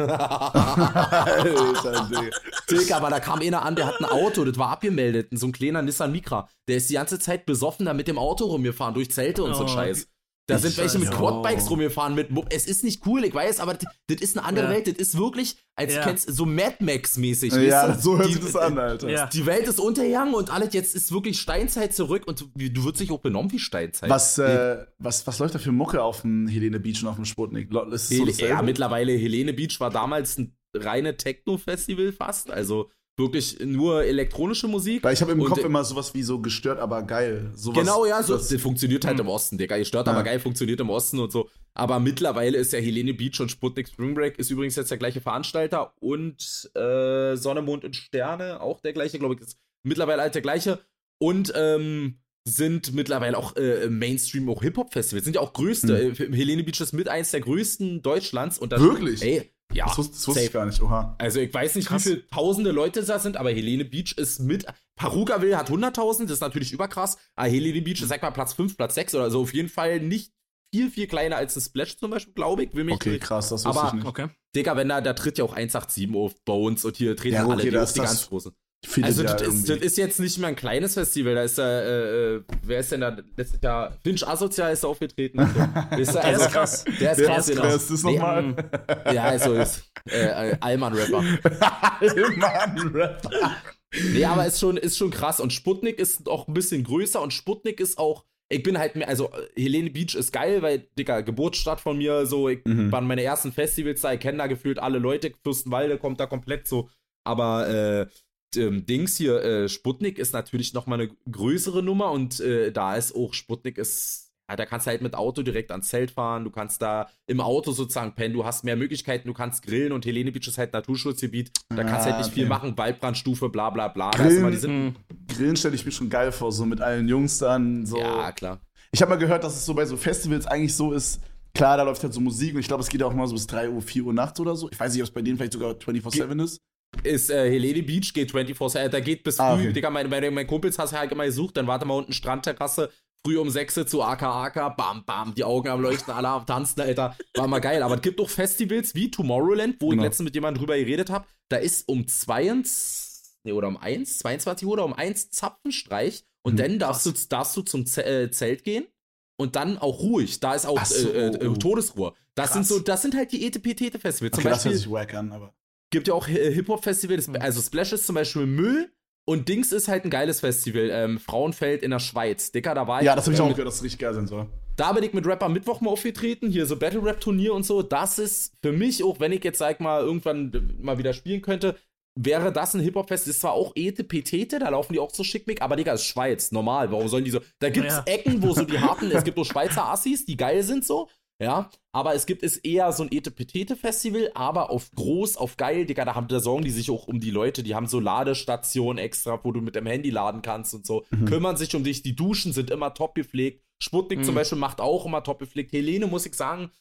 Digga, aber da kam einer an, der hat ein Auto, das war abgemeldet, so ein kleiner Nissan Micra. Der ist die ganze Zeit besoffen da mit dem Auto rumgefahren, durch Zelte und oh, so Scheiß. Da sind welche mit Quadbikes rumgefahren mit. Es ist nicht cool, ich weiß, aber das, das ist eine andere ja. Welt. Das ist wirklich, als ja. kennst so Mad Max-mäßig. Ja, weißt du? so hört sich das an, Alter. Ja. Die Welt ist untergegangen und alles jetzt ist wirklich Steinzeit zurück und du, du wirst dich auch benommen wie Steinzeit. Was, äh, was, was läuft da für Mucke auf dem Helene Beach und auf dem Sputnik? Ist so ja, mittlerweile Helene Beach war damals ein reine Techno-Festival fast. Also wirklich nur elektronische Musik. Weil ich habe im Kopf immer sowas wie so gestört, aber geil. Sowas, genau, ja, so, das funktioniert halt hm. im Osten, Digga. Gestört, ja. aber geil funktioniert im Osten und so. Aber mittlerweile ist ja Helene Beach und Sputnik Spring Break ist übrigens jetzt der gleiche Veranstalter und äh, Sonne, Mond und Sterne auch der gleiche, glaube ich, ist mittlerweile halt der gleiche. Und ähm, sind mittlerweile auch äh, Mainstream auch Hip-Hop-Festivals. Sind ja auch größte. Mhm. Helene Beach ist mit eins der größten Deutschlands. Und das, Wirklich? Ey, ja, das, wusste, das wusste ich gar nicht. Oha. Also ich weiß nicht, Krass. wie viele tausende Leute da sind, aber Helene Beach ist mit. Parugaville hat 100.000, das ist natürlich überkrass. Aber Helene Beach ist, sag mal, Platz 5, Platz 6 oder so. Auf jeden Fall nicht viel, viel kleiner als ein Splash zum Beispiel, glaube ich. Will mich okay, nicht. krass, das wusste aber, ich nicht. Okay. Digga, wenn da, da tritt ja auch 187 auf Bones und hier treten ja, okay, alle die, das, die ganz großen. Also das, ist, das, ist, jetzt nicht mehr ein kleines Festival, da ist da, äh, äh, wer ist denn da letztes Jahr? Finch Asozial ist da aufgetreten. (laughs) Ist da, also, der ist krass. Der ist krass, genau. Wer ist das nochmal? Ja, also ist äh, Allmann-Rapper. Allmann-Rapper. nee, aber ist schon, ist schon krass. Und Sputnik ist auch ein bisschen größer und Sputnik ist auch ich bin halt mehr, also Helene Beach ist geil, weil, Dicker, Geburtsstadt von mir, so, ich mhm. waren meine ersten Festivals da, ich kenne da gefühlt alle Leute, Fürstenwalde kommt da komplett so, aber äh, ähm, Dings hier, äh, Sputnik ist natürlich nochmal eine größere Nummer und äh, da ist auch, Sputnik ist, ja, da kannst du halt mit Auto direkt ans Zelt fahren, du kannst da im Auto sozusagen pennen, du hast mehr Möglichkeiten, du kannst grillen und Helene Beach ist halt Naturschutzgebiet, da ah, kannst du halt nicht okay. viel machen, Waldbrandstufe, bla bla bla. Grillen, hm. Grillen stelle ich mir schon geil vor, so mit allen Jungs dann, so. Ja, klar. Ich habe mal gehört, dass es so bei so Festivals eigentlich so ist, Klar, da läuft halt so Musik und ich glaube, es geht auch mal so bis 3 Uhr, 4 Uhr nachts oder so. Ich weiß nicht, ob es bei denen vielleicht sogar 24-7 ist ist äh, Helene Beach, geht 24 äh, da geht bis ah, früh, okay. Digga, meine, meine, meine Kumpels hast du halt immer gesucht, dann warte mal unten Strandterrasse, früh um 6 zu AK, bam, bam, die Augen am Leuchten, alle am Tanzen, Alter, war mal geil, aber es gibt auch Festivals wie Tomorrowland, wo genau. ich letztens mit jemandem drüber geredet habe, da ist um 22, nee, oder um 1, 22 Uhr oder um 1 Zapfenstreich und mhm. dann darfst du, darfst du zum Z äh, Zelt gehen und dann auch ruhig. Da ist auch so. äh, äh, Todesruhe. Das sind so, das sind halt die ETP-Festivals. Okay, Zum Beispiel, das hört sich wack an, aber gibt ja auch Hip-Hop-Festivals, mhm. also Splash ist zum Beispiel Müll und Dings ist halt ein geiles Festival. Ähm, Frauenfeld in der Schweiz. Dicker, da war ich. Ja, das habe ich auch gehört, dass es richtig geil sein soll. Da bin ich mit Rapper Mittwoch mal aufgetreten, hier so Battle-Rap-Turnier und so. Das ist für mich, auch wenn ich jetzt, sag mal, irgendwann mal wieder spielen könnte, wäre das ein Hip-Hop-Fest. Ist zwar auch Ete Petete, da laufen die auch so schickmick, aber Digga, ist Schweiz, normal. Warum sollen die so. Da gibt's ja. Ecken, wo so die (laughs) harten, es gibt nur Schweizer Assis, die geil sind so. Ja, aber es gibt es eher so ein Etepetete-Festival, aber auf groß, auf geil, Digga, da haben da sorgen die sich auch um die Leute, die haben so Ladestationen extra, wo du mit dem Handy laden kannst und so, mhm. kümmern sich um dich, die Duschen sind immer top gepflegt. Sputnik mhm. zum Beispiel macht auch immer top gepflegt. Helene, muss ich sagen,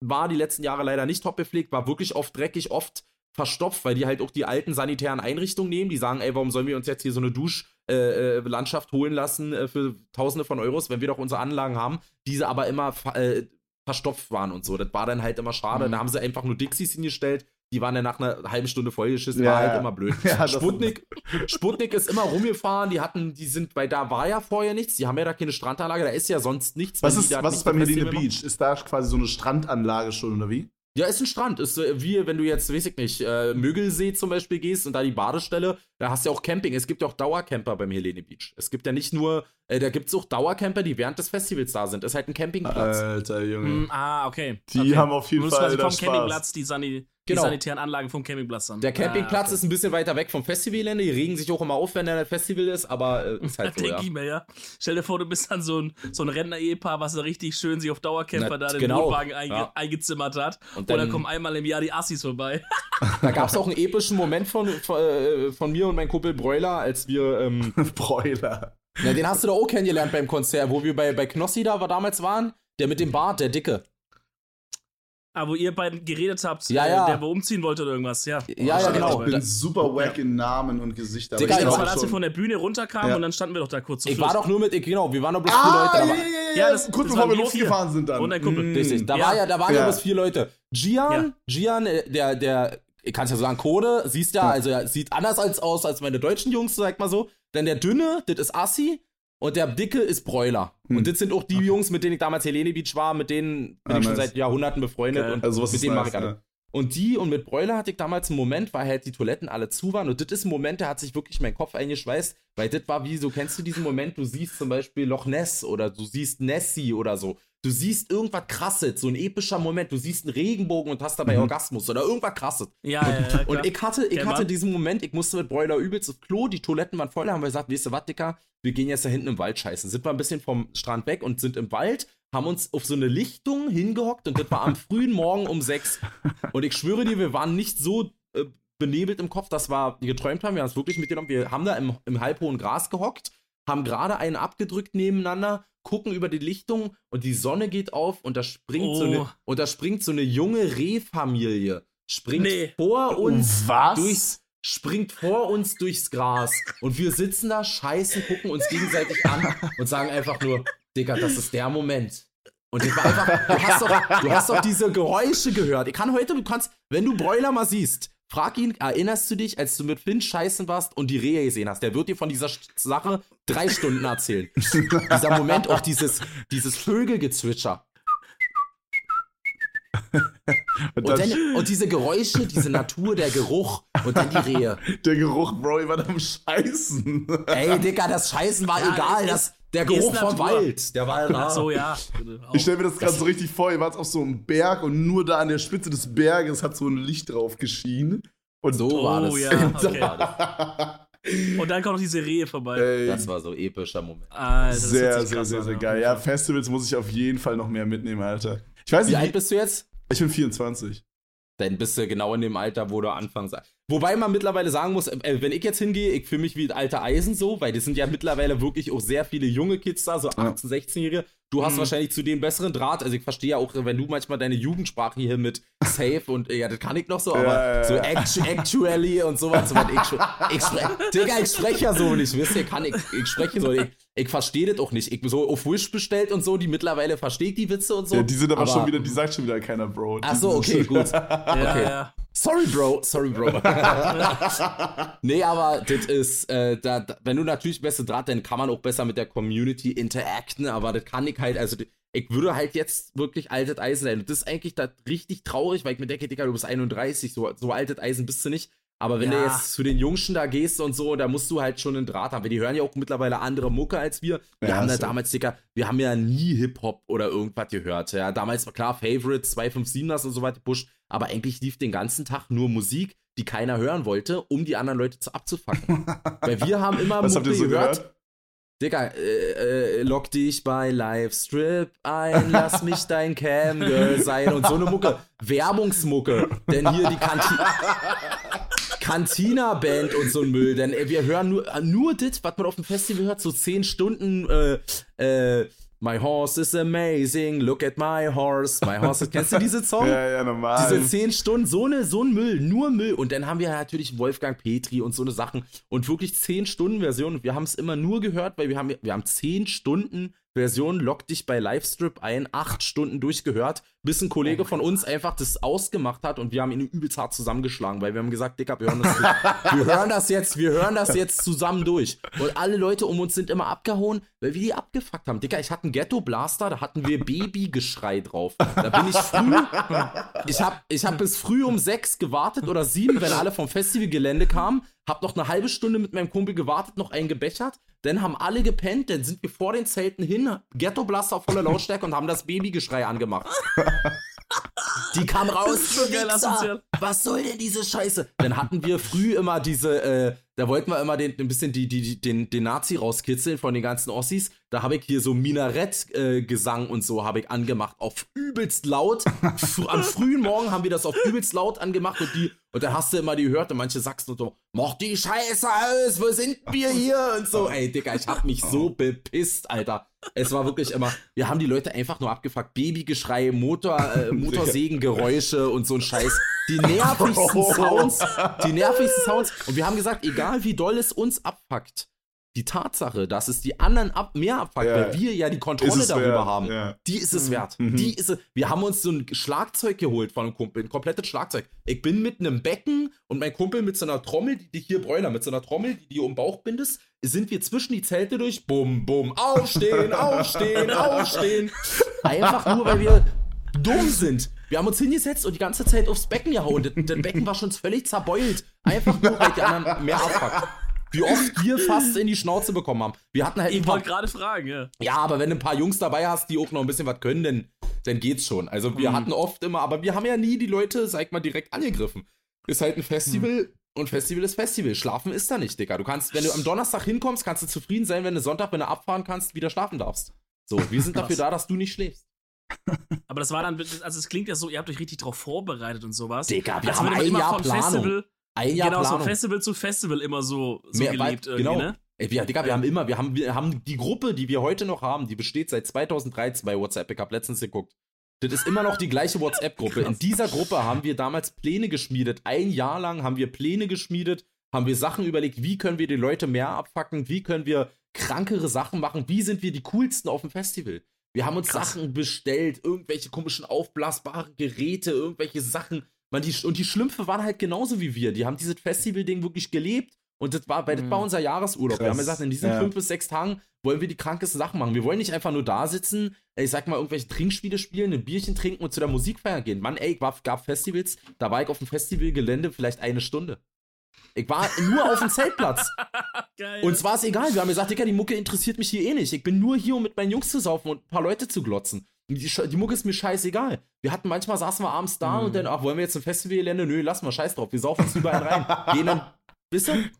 war die letzten Jahre leider nicht top gepflegt, war wirklich oft dreckig, oft verstopft, weil die halt auch die alten sanitären Einrichtungen nehmen, die sagen, ey, warum sollen wir uns jetzt hier so eine Duschlandschaft äh, äh holen lassen äh, für Tausende von Euros, wenn wir doch unsere Anlagen haben, diese aber immer äh, verstopft waren und so. Das war dann halt immer schade. Mhm. Da haben sie einfach nur Dixies hingestellt. Die waren dann nach einer halben Stunde vollgeschissen, Ja, war halt ja. immer blöd. (laughs) Ja, Sputnik, Sputnik ist immer rumgefahren, die hatten, die sind, weil da war ja vorher nichts, die haben ja da keine Strandanlage, da ist ja sonst nichts. Was ist, was ist Festival machen. Beach? Ist da quasi so eine Strandanlage schon, oder wie? Ja, ist ein Strand. Ist äh, wie wenn du jetzt, weiß ich nicht, äh, Mögelsee zum Beispiel gehst und da die Badestelle, da hast du ja auch Camping. Es gibt ja auch Dauercamper beim Helene Beach. Es gibt ja nicht nur, äh, da gibt es auch Dauercamper, die während des Festivals da sind. Ist halt ein Campingplatz. Alter Junge. Hm, ah, okay. Die okay. haben auf jeden du musst Fall quasi da vom Spaß. Campingplatz die, Sani Genau. die sanitären Anlagen vom Campingplatz dann. Der Campingplatz ah, okay. ist ein bisschen weiter weg vom Festivalgelände. Die regen sich auch immer auf, wenn da ein Festival ist, aber äh, ist halt (laughs) so, Denke ja. ich mir, ja. Stell dir vor, du bist dann so ein, so ein Rentner-Ehepaar, was da richtig schön sich auf Dauercamper Na, da den genau. Wohnwagen einge Ja. eingezimmert hat. Und Und dann- dann kommen einmal im Jahr die Assis vorbei. (laughs) Da gab es auch einen epischen Moment von, von, äh, von mir und meinem Kumpel Broiler, als wir ähm, (laughs) Broiler. Na, den hast du doch auch kennengelernt beim Konzert, wo wir bei, bei Knossi da war, damals waren. Der mit dem Bart, der Dicke. Aber wo ihr beiden geredet habt, Ja, äh, ja. der wo umziehen wollte oder irgendwas, ja. Ja, ja, genau. Ich bin super wack in Namen und Gesichter. aber Digga, ich glaub war, als wir von der Bühne runterkamen Ja. und dann standen wir doch da kurz zu Ich Schluss. war doch nur mit, ich, genau, wir waren doch bloß vier Ah, Leute. ja, ja, ja, Ja, ja. das- kurz das bevor wir wir vier. losgefahren sind dann. Und ein Kumpel. Mm. richtig, da, Ja. war ja, da waren ja Ja. bloß vier Leute. Gian, Gian, äh, der, der, ich kann es ja sagen, Code, siehst ja, also er sieht anders als aus als meine deutschen Jungs, sag mal so. Dann der Dünne, das ist Assi. Und der Dicke ist Broiler. Hm. Und das sind auch die Jungs, mit denen ich damals Helene Beach war, mit denen bin Ah, ich schon nice. seit Jahrhunderten befreundet. Geil. Und Also was mit ist denen nice, mache ich alle. ja. Und die und mit Broiler hatte ich damals einen Moment, weil halt die Toiletten alle zu waren. Und das ist ein Moment, der hat sich wirklich mein Kopf eingeschweißt, weil das war wie, so kennst du diesen Moment, du siehst zum Beispiel Loch Ness oder du siehst Nessie oder so. Du siehst irgendwas krasses, so ein epischer Moment. Du siehst einen Regenbogen und hast dabei Mhm. Orgasmus oder irgendwas krasses. Ja, ja, ja, klar. Und ich hatte, ich hatte diesen Moment, ich musste mit Broiler übelst aufs Klo, die Toiletten waren voll, haben wir gesagt, weißt du was, Dicker, wir gehen jetzt da hinten im Wald scheißen. Sind wir ein bisschen vom Strand weg und sind im Wald, haben uns auf so eine Lichtung hingehockt und das war am (laughs) frühen Morgen um sechs. Und ich schwöre dir, wir waren nicht so äh, benebelt im Kopf, dass wir geträumt haben, wir haben es wirklich mitgenommen, wir haben da im, im halbhohen Gras gehockt, haben gerade einen abgedrückt nebeneinander, gucken über die Lichtung und die Sonne geht auf und da springt so Oh. eine, und da springt so eine junge Rehfamilie, springt Nee. vor uns Was? durchs, springt vor uns durchs Gras. Und wir sitzen da, scheißen, gucken uns gegenseitig an und sagen einfach nur, Digga, das ist der Moment. Und ich war einfach, du hast doch, du hast doch diese Geräusche gehört. Ich kann heute, du kannst, wenn du Broiler mal siehst, frag ihn, erinnerst du dich, als du mit Finn scheißen warst und die Rehe gesehen hast? Der wird dir von dieser Sache drei Stunden erzählen. dieser Moment, auch dieses, dieses Vögelgezwitscher. (laughs) Und Und, dann, und diese Geräusche, diese Natur, der Geruch und dann die Rehe. der Geruch, Bro, ich war am Scheißen. Ey, Digga, das Scheißen war Ja, egal. Das, der Geruch vom. Wald. Der war Ach so, ja. (laughs) Ich stelle mir das gerade so richtig vor, ihr wart auf so einem Berg und nur da an der Spitze des Berges hat so ein Licht drauf geschienen. Und So war das. Oh, ja, (laughs) okay. Und dann kommt noch diese Rehe vorbei. Ey, Das war so ein epischer Moment. Alter, hört sehr, sehr, sehr, sehr ja. geil. Ja, Festivals muss ich auf jeden Fall noch mehr mitnehmen, Alter. Ich weiß Wie alt nicht, bist du jetzt? ich bin 24. Dann bist du genau in dem Alter, wo du anfangs. Wobei man mittlerweile sagen muss, äh, wenn ich jetzt hingehe, ich fühle mich wie ein alter Eisen so, weil das sind ja mittlerweile wirklich auch sehr viele junge Kids da, so 18-, 16-Jährige. Du hast Mhm. wahrscheinlich zu dem besseren Draht. Also ich verstehe ja auch, wenn du manchmal deine Jugendsprache hier mit Safe und äh, ja, das kann ich noch so, aber Ja, ja, so ja. actu actually und sowas. So, was ich, ich, spre Digga, ich spreche ja so nicht, wisst ihr, kann ich, ich spreche so, ich, ich verstehe das auch nicht. Ich so auf Wish bestellt und so, die mittlerweile verstehe ich die Witze und so. Ja, die sind aber, schon wieder, die sagt schon wieder keiner, Bro. Ach so, okay, gut. (laughs) Ja, Okay. ja. Sorry, Bro. Sorry, Bro. (laughs) nee, aber das ist, äh, da, wenn du natürlich beste Draht, dann kann man auch besser mit der Community interacten, aber das kann ich halt, also ich würde halt jetzt wirklich altes Eisen sein. Und das ist eigentlich da richtig traurig, weil ich mir denke, Digga, du bist 31, so, so altes Eisen bist du nicht. Aber wenn du Ja. jetzt zu den Jungschen da gehst und so, da musst du halt schon einen Draht haben. Weil die hören ja auch mittlerweile andere Mucke als wir. Wir Ja, haben da so. damals, Digga, wir haben ja nie Hip-Hop oder irgendwas gehört. Ja, damals war klar Favorites, 257ers und so weiter gepusht. Aber eigentlich lief den ganzen Tag nur Musik, die keiner hören wollte, um die anderen Leute zu abzufacken. (laughs) Weil wir haben immer Was habt ihr so gehört? Digga, äh, äh, lock dich bei Livestrip ein, lass mich dein Camgirl sein und so eine Mucke. (laughs) Werbungsmucke. Denn hier die Kanti (laughs) Cantina-Band und so ein Müll. Denn äh, wir hören nur, äh, nur das, was man auf dem Festival hört, so 10 Stunden, äh, äh, My horse is amazing, look at my horse. My horse is, kennst du diese Song? (laughs) Ja, ja, normal. Diese 10 Stunden, so, eine, so ein Müll, nur Müll. Und dann haben wir natürlich Wolfgang Petri und so eine Sachen. Und wirklich 10 Stunden Version. Wir haben es immer nur gehört, weil wir haben, wir haben 10 Stunden Version Lock dich bei Livestrip ein, acht Stunden durchgehört, bis ein Kollege oh von uns einfach das ausgemacht hat und wir haben ihn übelst hart zusammengeschlagen, weil wir haben gesagt, Dicker, wir hören das, wir hören das jetzt, wir hören das jetzt zusammen durch. Und alle Leute um uns sind immer abgehauen, weil wir die abgefuckt haben. Dicker, ich hatte einen Ghetto-Blaster, da hatten wir Babygeschrei drauf. Da bin ich früh, ich habe ich hab bis früh um sechs gewartet oder sieben, wenn alle vom Festivalgelände kamen, hab noch eine halbe Stunde mit meinem Kumpel gewartet, noch einen gebechert, dann haben alle gepennt, dann sind wir vor den Zelten hin, Ghetto-Blaster auf voller Lautstärke und haben das Babygeschrei angemacht. (laughs) Die kam raus. So Was soll denn diese Scheiße? Dann hatten wir früh immer diese, äh, da wollten wir immer den, ein bisschen die, die, den, den Nazi rauskitzeln von den ganzen Ossis. Da habe ich hier so Minarettgesang äh, und so habe ich angemacht auf übelst laut. Am frühen Morgen haben wir das auf übelst laut angemacht und die und dann hast du immer die gehört und manche Sachsen und so, mach die Scheiße aus, wo sind wir hier und so. Ey, Digga, ich hab mich so bepisst, Alter. Es war wirklich immer, wir haben die Leute einfach nur abgefuckt. Babygeschrei, Motor, äh, (laughs) Motorsägengeräusche und so ein Scheiß. Die nervigsten (laughs) Sounds, die nervigsten Sounds. Und wir haben gesagt, egal wie doll es uns abfuckt, die Tatsache, dass es die anderen ab, mehr abfuckt, ja. weil wir ja die Kontrolle darüber wert. haben, ja. die ist es mhm. wert. Mhm. Die ist es. Wir haben uns so ein Schlagzeug geholt von einem Kumpel, ein komplettes Schlagzeug. Ich bin mit einem Becken und mein Kumpel mit so einer Trommel, die, die hier Bräuler, mit so einer Trommel, die du um den Bauch bindest, sind wir zwischen die Zelte durch, bum, bum, aufstehen, aufstehen, (laughs) aufstehen. Einfach nur, weil wir dumm sind. Wir haben uns hingesetzt und die ganze Zeit aufs Becken gehauen. Das Becken war schon völlig zerbeult. Einfach nur, weil die anderen mehr abfuckt wie oft wir fast in die Schnauze bekommen haben. Wir hatten halt ich wollte gerade fragen, ja. Ja, aber wenn du ein paar Jungs dabei hast, die auch noch ein bisschen was können, dann, dann geht's schon. Also wir mhm. hatten oft immer, aber wir haben ja nie die Leute, sag mal, direkt angegriffen. Ist halt ein Festival mhm. und Festival ist Festival. Schlafen ist da nicht, Digga. Du kannst, wenn du am Donnerstag hinkommst, kannst du zufrieden sein, wenn du Sonntag, wenn du abfahren kannst, wieder schlafen darfst. So, wir sind dafür da, dass du nicht schläfst. Aber das war dann, also es klingt ja so, ihr habt euch richtig drauf vorbereitet und sowas. Digga, wir also haben ein Jahr Planung. Festival, ein Jahr genau, Planung. so Festival zu Festival immer so, so Mehr, gelebt weil, genau. ne? Ey, wir, Digga, wir haben immer, wir haben, wir haben die Gruppe, die wir heute noch haben, die besteht seit 2013 bei WhatsApp. Ich hab letztens geguckt. Das ist immer noch die gleiche (laughs) WhatsApp-Gruppe. In dieser Gruppe haben wir damals Pläne geschmiedet. Ein Jahr lang haben wir Pläne geschmiedet, haben wir Sachen überlegt, wie können wir die Leute mehr abfacken, wie können wir krankere Sachen machen, wie sind wir die coolsten auf dem Festival. Wir haben uns Krass. Sachen bestellt, irgendwelche komischen aufblasbaren Geräte, irgendwelche Sachen. Man, die, und die Schlümpfe waren halt genauso wie wir. Die haben dieses Festival-Ding wirklich gelebt. Und das war, das war mhm. unser Jahresurlaub. Krass. Wir haben gesagt, in diesen ja. fünf bis sechs Tagen wollen wir die krankesten Sachen machen. Wir wollen nicht einfach nur da sitzen, ich sag mal, irgendwelche Trinkspiele spielen, ein Bierchen trinken und zu der Musikfeier gehen. Mann, ey, ich gab Festivals, da war ich auf dem Festivalgelände vielleicht eine Stunde. Ich war nur auf dem (laughs) Zeltplatz. Geil. Und zwar ist egal. Wir haben gesagt, Digga, die Mucke interessiert mich hier eh nicht. Ich bin nur hier, um mit meinen Jungs zu saufen und ein paar Leute zu glotzen. Die, die Mucke ist mir scheißegal. Wir hatten manchmal saßen wir abends da mhm. und dann, ach, wollen wir jetzt ein Festivalgelände? Nö, lass mal, scheiß drauf. Wir saufen uns überall rein. (laughs) Gehen dann, wisst ihr?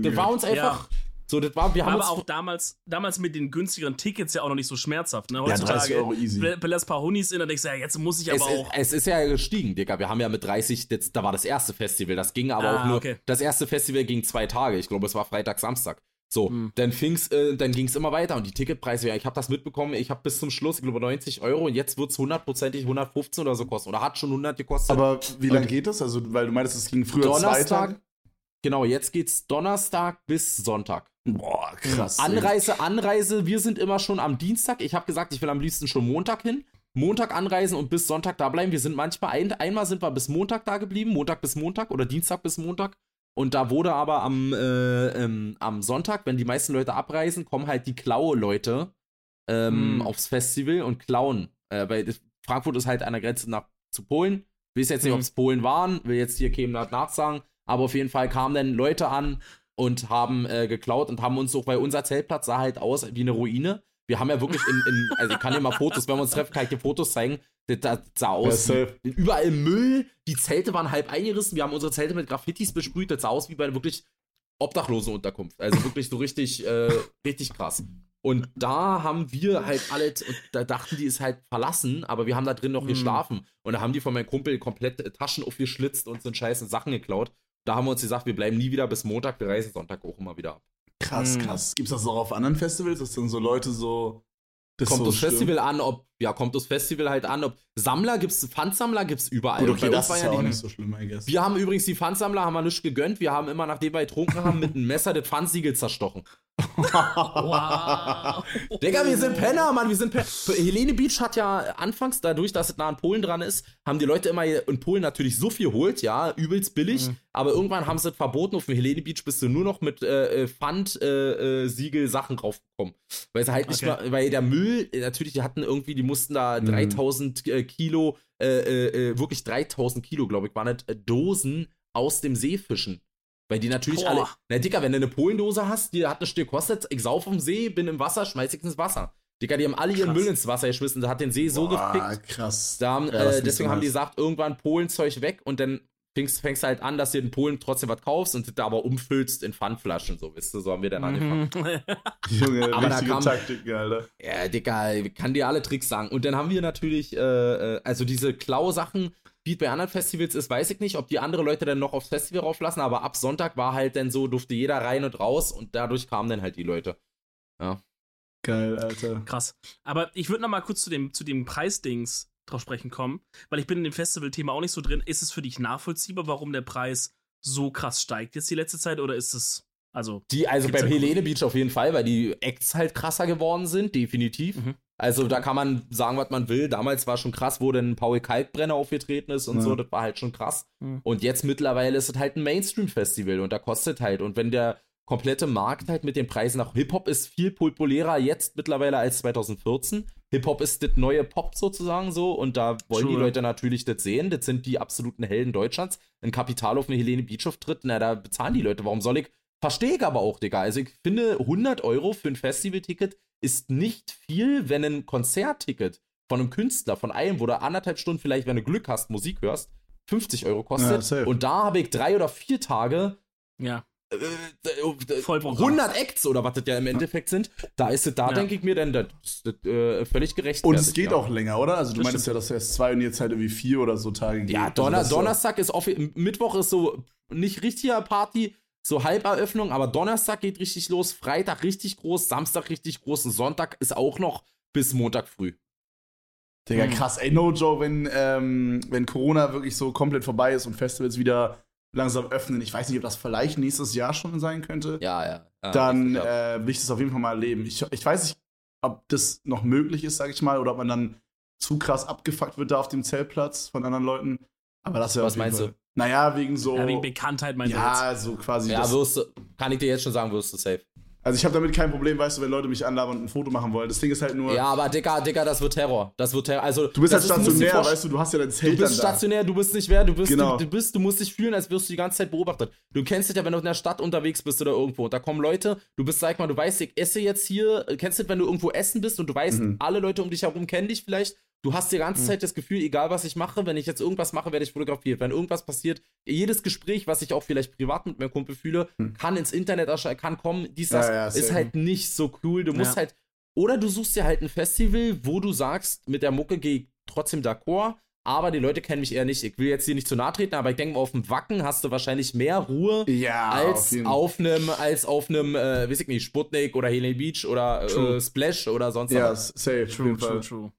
Das war uns einfach. Ja. So, das war, wir haben Aber auch damals, damals mit den günstigeren Tickets ja auch noch nicht so schmerzhaft. Ne? Heutzutage ja, Euro easy. ein paar Honis in, dann denkst du, ja, jetzt muss ich aber es, auch. Es ist ja gestiegen, Digga. Wir haben ja mit 30, das, da war das erste Festival. Das ging aber ah, auch nur. Okay. Das erste Festival ging zwei Tage. Ich glaube, es war Freitag, Samstag. So, hm. dann fing's, äh, dann ging's immer weiter und die Ticketpreise, ja, ich habe das mitbekommen, ich habe bis zum Schluss, ich glaube 90 Euro und jetzt wird's hundertprozentig 115 oder so kosten oder hat schon 100 gekostet. Aber wie lange geht das? Also, weil du meinst, es ging früher Donnerstag, zwei Tage? Genau, jetzt geht's Donnerstag bis Sonntag. Boah, krass. Anreise, Anreise, wir sind immer schon am Dienstag. Ich habe gesagt, ich will am liebsten schon Montag hin. Montag anreisen und bis Sonntag da bleiben. Wir sind manchmal, ein, einmal sind wir bis Montag da geblieben, Montag bis Montag oder Dienstag bis Montag. Und da wurde aber am, äh, ähm, am Sonntag, wenn die meisten Leute abreisen, kommen halt die Klaue-Leute ähm, mm. aufs Festival und klauen. Äh, weil Frankfurt ist halt an der Grenze nach, zu Polen. Ich weiß jetzt nicht, mm. ob es Polen waren, will jetzt hier keinem nachsagen. Aber auf jeden Fall kamen dann Leute an und haben äh, geklaut und haben uns auch, weil unser Zeltplatz sah halt aus wie eine Ruine. Wir haben ja wirklich in, in (laughs) also ich kann dir mal Fotos, wenn wir uns treffen, kann ich dir Fotos zeigen. Das, sah aus. Ja, überall Müll, die Zelte waren halb eingerissen. Wir haben unsere Zelte mit Graffitis besprüht. Das sah aus wie bei wirklich Obdachlosenunterkunft. Also wirklich so richtig, äh, richtig krass. Und da haben wir halt alle, und da dachten die, ist halt verlassen, aber wir haben da drin noch mhm. geschlafen. Und da haben die von meinem Kumpel komplett Taschen aufgeschlitzt und sind scheiße Sachen geklaut. Da haben wir uns gesagt, wir bleiben nie wieder bis Montag, wir reisen Sonntag auch immer wieder ab. Krass, mhm. krass. Gibt es das auch auf anderen Festivals, dass dann so Leute so das kommt so das. Festival an, ob, ja, kommt das Festival halt an, ob Sammler gibt's, Pfandsammler gibt's überall. Gut, okay, das ist ja auch nicht so schlimm, I guess. Wir haben übrigens die Pfandsammler, haben wir nicht gegönnt. Wir haben immer, nachdem wir getrunken haben, mit einem Messer das Pfandsiegel zerstochen. Wow. Digga, wir sind Penner, Mann, wir sind Penner. Helene Beach hat ja anfangs, dadurch, dass es nah an Polen dran ist, haben die Leute immer in Polen natürlich so viel holt, ja, übelst billig, mhm. aber irgendwann haben sie es verboten, auf dem Helene Beach bist du nur noch mit äh, äh Pfand-Siegel äh, äh Sachen draufgekommen. Weil sie halt nicht okay. mal, weil der Müll, natürlich, die hatten irgendwie, die mussten da mhm. 3000 äh, Kilo, äh, wirklich 3000 Kilo, glaube ich, waren das Dosen aus dem See fischen. Weil die natürlich Boah. alle. Na, Dicker, wenn du eine Polendose hast, die hat eine Stück kostet, ich sauf vom See, bin im Wasser, schmeiß ich ins Wasser. Dicker, die haben alle ihren krass. Müll ins Wasser geschmissen, da hat den See so Boah, gefickt. krass. Da haben, ja, äh, deswegen haben die gesagt, irgendwann Polenzeug weg und dann fängst, fängst halt an, dass du in Polen trotzdem was kaufst und da aber umfüllst in Pfandflaschen, so, wisst ihr, so haben wir dann mhm. angefangen. (laughs) Junge, aber da kam, Taktiken, Alter. Ja, Dicker, ich kann dir alle Tricks sagen. Und dann haben wir natürlich, äh, äh also diese Klau-Sachen, wie bei anderen Festivals ist, weiß ich nicht, ob die andere Leute dann noch aufs Festival rauflassen, aber ab Sonntag war halt dann so, durfte jeder rein und raus und dadurch kamen dann halt die Leute. Ja. Geil, Alter. Krass. Aber ich würde noch mal kurz zu dem, zu dem Preisdings drauf sprechen kommen, weil ich bin in dem Festival-Thema auch nicht so drin. Ist es für dich nachvollziehbar, warum der Preis so krass steigt jetzt die letzte Zeit oder ist es also die also beim Helene Beach auf jeden Fall, weil die Acts halt krasser geworden sind, definitiv. Mhm. Also da kann man sagen, was man will. Damals war schon krass, wo denn Paul Kalkbrenner aufgetreten ist und ja. so, das war halt schon krass. Mhm. Und jetzt mittlerweile ist es halt ein Mainstream-Festival und da kostet halt. Und wenn der komplette Markt halt mit den Preisen nach Hip-Hop ist viel populärer jetzt mittlerweile als 2014. Hip-Hop ist das neue Pop sozusagen so und da wollen True. die Leute natürlich das sehen. Das sind die absoluten Helden Deutschlands. Ein Kapital auf eine Helene Beach auftritt, na, da bezahlen die Leute. Warum soll ich? Verstehe ich aber auch, Digga. Also ich finde 100 Euro für ein Festivalticket ist nicht viel, wenn ein Konzertticket von einem Künstler, von einem, wo du anderthalb Stunden vielleicht, wenn du Glück hast, Musik hörst, 50 Euro kostet. Ja, und da habe ich drei oder vier Tage ja. Äh, 100 Acts oder was das ja im Endeffekt sind, da ist es da, ja. denke ich mir, dann das, das äh, völlig gerecht. Und es geht ja. auch länger, oder? Also du das meinst ja, dass erst zwei und jetzt halt irgendwie vier oder so Tage geht. Ja, Donner also Donnerstag ist off Mittwoch ist so nicht richtiger Party, so Halberöffnung, aber Donnerstag geht richtig los, Freitag richtig groß, Samstag richtig groß und Sonntag ist auch noch bis Montag früh. Digga, hm. krass. Ey, no joke, wenn, ähm, wenn Corona wirklich so komplett vorbei ist und Festivals wieder langsam öffnen, ich weiß nicht, ob das vielleicht nächstes Jahr schon sein könnte. Ja, ja. ja dann äh, will ich das auf jeden Fall mal erleben. Ich, ich weiß nicht, ob das noch möglich ist, sag ich mal, oder ob man dann zu krass abgefuckt wird da auf dem Zeltplatz von anderen Leuten. Aber das wäre Was meinst Fall. du? Naja, wegen so. Ja, wegen Bekanntheit meinst ja, du? Ja, so quasi. Ja, wirst du, kann ich dir jetzt schon sagen, wirst du safe. Also ich habe damit kein Problem, weißt du, wenn Leute mich anlabern und ein Foto machen wollen. Das Ding ist halt nur. Ja, aber Dicker, Dicker, das wird Terror. Das wird Terror. Also, du bist halt stationär, weißt du, du hast ja dein Zelt Du bist stationär, du bist nicht wer, du bist, genau. du, du, bist, du musst dich fühlen, als wirst du die ganze Zeit beobachtet. Du kennst dich ja, wenn du in der Stadt unterwegs bist oder irgendwo. Und da kommen Leute, du bist, sag mal, du weißt, ich esse jetzt hier, kennst du, wenn du irgendwo essen bist und du weißt, mhm. alle Leute um dich herum kennen dich vielleicht Du hast die ganze mhm. Zeit das Gefühl, egal was ich mache, wenn ich jetzt irgendwas mache, werde ich fotografiert. Wenn irgendwas passiert, jedes Gespräch, was ich auch vielleicht privat mit meinem Kumpel fühle, mhm. kann ins Internet erscheinen, kann kommen. Dies, das ja, ja, ist halt nicht so cool. Du musst ja. halt, oder du suchst dir halt ein Festival, wo du sagst, mit der Mucke gehe ich trotzdem d'accord, aber die Leute kennen mich eher nicht. Ich will jetzt hier nicht zu nahe treten, aber ich denke mal, auf dem Wacken hast du wahrscheinlich mehr Ruhe ja, als auf, auf einem, als auf einem, äh, weiß ich nicht, Sputnik oder Helene Beach oder äh, Splash oder sonst was. Ja, safe, true, true, true.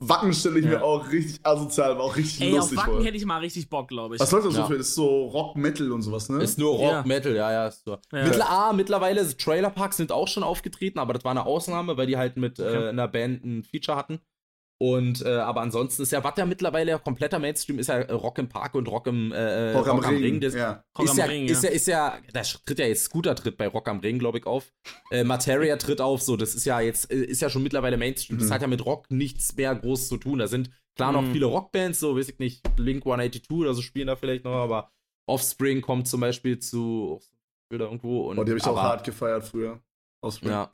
Wacken stelle ich ja. mir auch richtig asozial, aber auch richtig Ey, lustig auf Wacken vor. hätte ich mal richtig Bock, glaube ich. Was läuft das so für? Das ist so Rock, Metal und sowas, ne? Ist nur Rock, ja. Metal, ja, ja. Ist so. ja. Mittler, ah, mittlerweile, Trailerparks sind auch schon aufgetreten, aber das war eine Ausnahme, weil die halt mit äh, okay. äh, einer Band ein Feature hatten. Und äh, aber ansonsten ist ja, was ja mittlerweile kompletter Mainstream ist ja Rock im Park und Rock im äh, Rock, Rock am Ring. Ring. Das ja. Rock ist, ja, Ring, ist, ja. ist ja, da tritt ja jetzt Scooter tritt bei Rock am Ring, glaube ich, auf. Äh, Materia tritt auf, so, das ist ja jetzt, äh, ist ja schon mittlerweile Mainstream. Mhm. Das hat ja mit Rock nichts mehr groß zu tun. Da sind klar noch mhm. viele Rockbands, so, weiß ich nicht, Blink 182 oder so spielen da vielleicht noch, aber Offspring kommt zum Beispiel zu oder irgendwo. Und, oh, die habe ich aber, auch hart gefeiert früher. Offspring. Ja.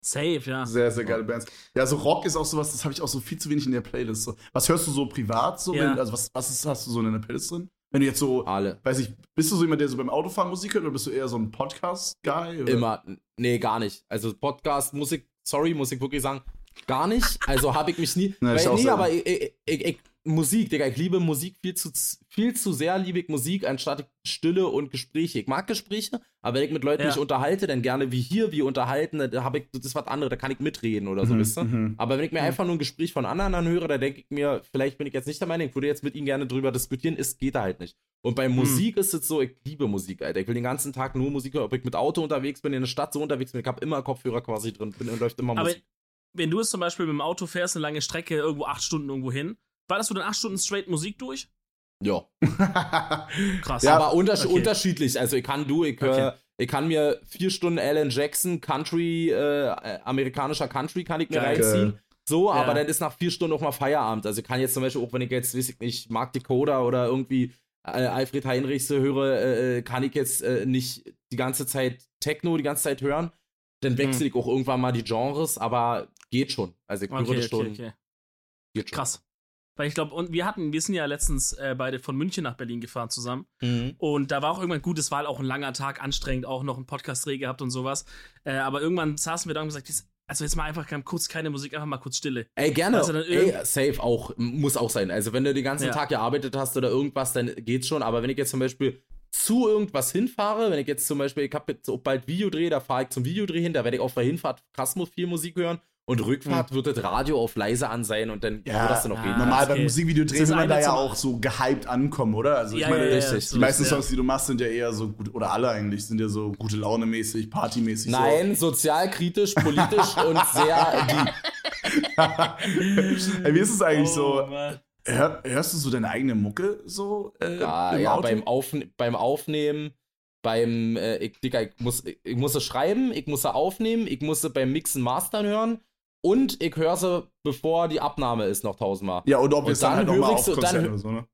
Safe, ja. Sehr, sehr geile Bands. Ja, so Rock ist auch sowas, das habe ich auch so viel zu wenig in der Playlist. So. Was hörst du so privat so? Ja. Wenn, also was, was ist, hast du so in deiner Playlist drin? Wenn du jetzt so, Alle. weiß ich, bist du so jemand, der so beim Autofahren Musik hört oder bist du eher so ein Podcast-Guy? Immer. Nee, gar nicht. Also Podcast, Musik, sorry, muss ich wirklich sagen, gar nicht. Also habe ich mich nie. (laughs) Na, weil, nee, aber ich, ich, ich, Musik, Digga, ich liebe Musik viel zu, viel zu sehr, liebe ich Musik, anstatt Stille und Gespräche. Ich mag Gespräche, aber wenn ich mit Leuten Ja. mich unterhalte, dann gerne wie hier, wie unterhalten, da habe ich, das ist was anderes, da kann ich mitreden oder so, Mhm, wisst ihr? mhm. Aber wenn ich mir Mhm. einfach nur ein Gespräch von anderen anhöre, da denke ich mir, vielleicht bin ich jetzt nicht der Meinung, ich würde jetzt mit ihnen gerne drüber diskutieren, ist, geht da halt nicht. Und bei Musik ist es so, ich liebe Musik, Alter. Ich will den ganzen Tag nur Musik hören, ob ich mit Auto unterwegs bin, in der Stadt so unterwegs bin, ich habe immer Kopfhörer quasi drin, bin, und läuft immer Aber Musik. wenn du jetzt zum Beispiel mit dem Auto fährst, eine lange Strecke, irgendwo acht Stunden irgendwo hin, wartest du dann acht Stunden straight Musik durch? Ja. (laughs) Krass. Ja, aber unters okay. unterschiedlich. Also ich kann du, ich, hör, ich kann mir vier Stunden Alan Jackson, Country, äh, äh, amerikanischer Country kann ich mir Geil. reinziehen. So, Ja. aber dann ist nach vier Stunden auch mal Feierabend. Also ich kann jetzt zum Beispiel, auch wenn ich jetzt, weiß ich nicht, Mark Dakota oder irgendwie äh, Alfred Heinrichs höre, äh, äh, kann ich jetzt äh, nicht die ganze Zeit Techno die ganze Zeit hören. Dann wechsle ich auch irgendwann mal die Genres, aber geht schon. Also ich höre okay, das okay, schon. okay. Geht schon. Krass. Weil ich glaube, und wir hatten, wir sind ja letztens äh, beide von München nach Berlin gefahren zusammen. Mhm. Und da war auch irgendwann gut, es war halt auch ein langer Tag, anstrengend, auch noch einen Podcast-Dreh gehabt und sowas. Äh, aber irgendwann saßen wir da und gesagt, jetzt- also jetzt mal einfach kurz keine Musik, einfach mal kurz Stille. Ey, gerne. Also Ey, safe auch. Muss auch sein. Also, wenn du den ganzen Ja. Tag gearbeitet hast oder irgendwas, dann geht's schon. Aber wenn ich jetzt zum Beispiel zu irgendwas hinfahre, wenn ich jetzt zum Beispiel, ich habe jetzt bald Videodreh, da fahre ich zum Videodreh hin, da werde ich auf der Hinfahrt krass viel Musik hören. Und Rückfahrt wird das Radio auf leise an sein und dann Ja, wird das dann noch ja. gehen. Normal beim geht. Musikvideo drehen ist will man da ja auch so gehypt ankommen, oder? Also ich Ja, meine, ja, ja, richtig. die so meisten. Songs, die du machst, sind ja eher so gut, oder alle eigentlich, sind ja so gute Laune mäßig, partymäßig. Nein, sozialkritisch, politisch (laughs) und sehr deep. So. Wie ist es eigentlich Oh, so? Hör, hörst du so deine eigene Mucke so? Äh, Ja, im ja Auto? beim, Aufne beim Aufnehmen, beim, äh, ich, Digga, ich muss, ich, ich muss sie schreiben, ich muss sie aufnehmen, ich muss sie beim Mixen Mastern hören und ich höre sie, bevor die Abnahme ist, noch tausendmal. Ja, und ob wir es dann, dann halt noch mal höre ich auf so- dann Konzerten hö- oder so, ne?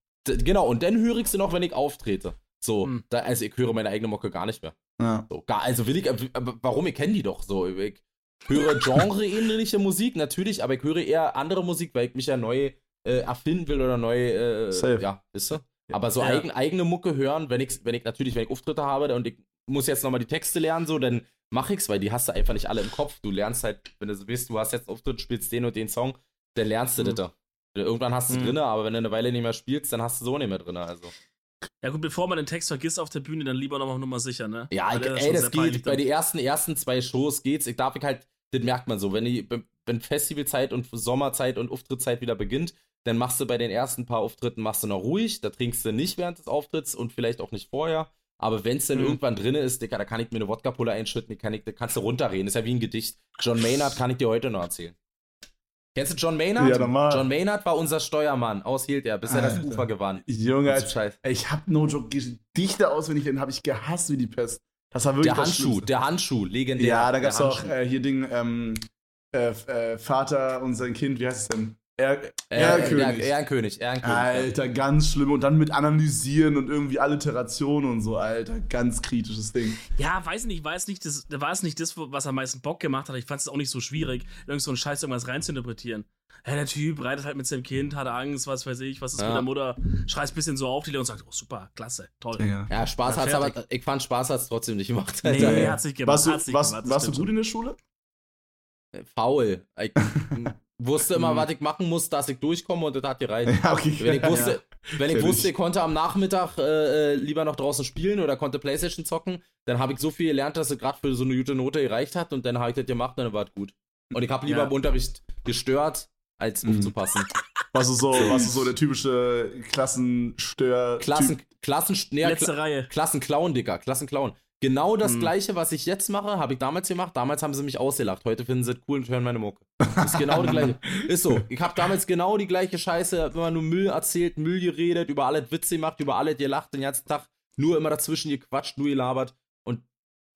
Genau, und dann höre ich sie noch, wenn ich auftrete. So, Hm. da, also ich höre meine eigene Mucke gar nicht mehr. Ja. So, gar, also will ich, aber warum, ich kenne die doch so. Ich höre genreähnliche (laughs) Musik, natürlich, aber ich höre eher andere Musik, weil ich mich ja neu äh, erfinden will oder neu, äh, Safe. ja, wisst ihr? Aber so Ja. eigen, eigene Mucke hören, wenn ich, wenn ich natürlich, wenn ich Auftritte habe und ich muss jetzt nochmal die Texte lernen, so, dann mache ich's, weil die hast du einfach nicht alle im Kopf. Du lernst halt, wenn du so bist, du hast jetzt einen Auftritt, spielst den und den Song, dann lernst du Mhm. das. da. Irgendwann hast du es Mhm. drinne, aber wenn du eine Weile nicht mehr spielst, dann hast du so nicht mehr drinne. Also. Ja gut, bevor man den Text vergisst auf der Bühne, dann lieber nochmal Nummer sicher, ne? Ja, ich, ey, das geht. Bei den ersten, ersten zwei Shows geht's. Ich darf ich halt, das merkt man so. Wenn, die, wenn Festivalzeit und Sommerzeit und Auftrittszeit wieder beginnt, dann machst du bei den ersten paar Auftritten machst du noch ruhig. Da trinkst du nicht während des Auftritts und vielleicht auch nicht vorher. Aber wenn es dann Mhm. irgendwann drin ist, Dicker, da kann ich mir eine Wodka-Pulle einschütten, die kann ich, da kannst du runterreden. ist ja wie ein Gedicht. John Maynard kann ich dir heute noch erzählen. Kennst du John Maynard? Ja, normal. John Maynard war unser Steuermann. Aushielt er, bis er das Alter. Ufer gewann. Junge, Das ey, ich hab no joke Gedichte auswendig, den habe ich gehasst wie die Pest. Das war wirklich Der das Handschuh, Schlimmste. der Handschuh, legendär. Ja, da gab's auch äh, hier Ding, ähm, äh, äh, Vater und sein Kind, wie heißt es denn? Er Erlkönig. Er- Ehrenkönig, Ehrenkönig. Alter, ganz schlimm. Und dann mit Analysieren und irgendwie Alliteration und so, Alter. Ganz kritisches Ding. Ja, weiß nicht, war es nicht das, war es nicht das, was am meisten Bock gemacht hat. Ich fand es auch nicht so schwierig, irgend so einen Scheiß irgendwas reinzuinterpretieren. Ja, der Typ reitet halt mit seinem Kind, hat Angst, was weiß ich, was ist Ja. mit der Mutter, schreist ein bisschen so auf die Lehrer und sagt, oh super, klasse, toll. Ja. Ja, Spaß Ja, hat's fertig. aber, ich fand Spaß hat's trotzdem nicht gemacht. Nee, Alter. nee, hat's nicht gemacht. Warst du, hat's nicht warst, warst du gut in der Schule? Faul. Ich (laughs) wusste immer, Mhm. was ich machen muss, dass ich durchkomme und das hat gereicht. (laughs) Ja, okay. Wenn ich wusste, wenn ich wusste, ich. konnte am Nachmittag äh, äh, lieber noch draußen spielen oder konnte Playstation zocken, dann habe ich so viel gelernt, dass es gerade für so eine gute Note gereicht hat und dann habe ich das gemacht und dann war es gut. Und ich habe lieber Ja. im Unterricht gestört, als Mhm. aufzupassen. Warst du so, (laughs) warst du so der typische Klassenstör. Klassen, Klassen, nee, Letzte Kla Reihe. Klassenclown, Dicker, Klassenclown. Genau das Mhm. gleiche, was ich jetzt mache, habe ich damals gemacht. Damals haben sie mich ausgelacht. Heute finden sie es cool und hören meine Mucke. Ist genau das gleiche. (laughs) Ist so. Ich habe damals genau die gleiche Scheiße, immer nur Müll erzählt, Müll geredet, über alles Witze gemacht, über alles gelacht den ganzen Tag. Nur immer dazwischen gequatscht, nur gelabert. Und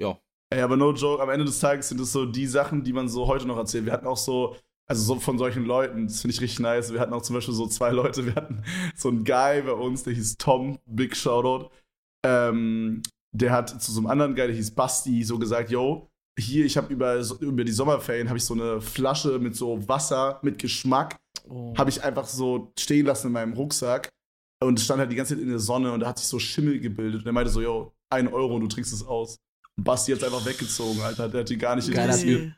ja. Ey, aber no joke, am Ende des Tages sind es so die Sachen, die man so heute noch erzählt. Wir hatten auch so, also so von solchen Leuten, das finde ich richtig nice. Wir hatten auch zum Beispiel so zwei Leute, wir hatten so einen Guy bei uns, der hieß Tom, Big Shoutout. Ähm, der hat zu so einem anderen Guy, der hieß Basti, so gesagt, yo, hier, ich habe über, über die Sommerferien, habe ich so eine Flasche mit so Wasser, mit Geschmack, Oh. habe ich einfach so stehen lassen in meinem Rucksack. Und es stand halt die ganze Zeit in der Sonne und da hat sich so Schimmel gebildet. Und er meinte so, yo, ein Euro und du trinkst es aus. Und Basti hat es einfach weggezogen, Alter. Der hat die gar nicht Geiler interessiert. Typ.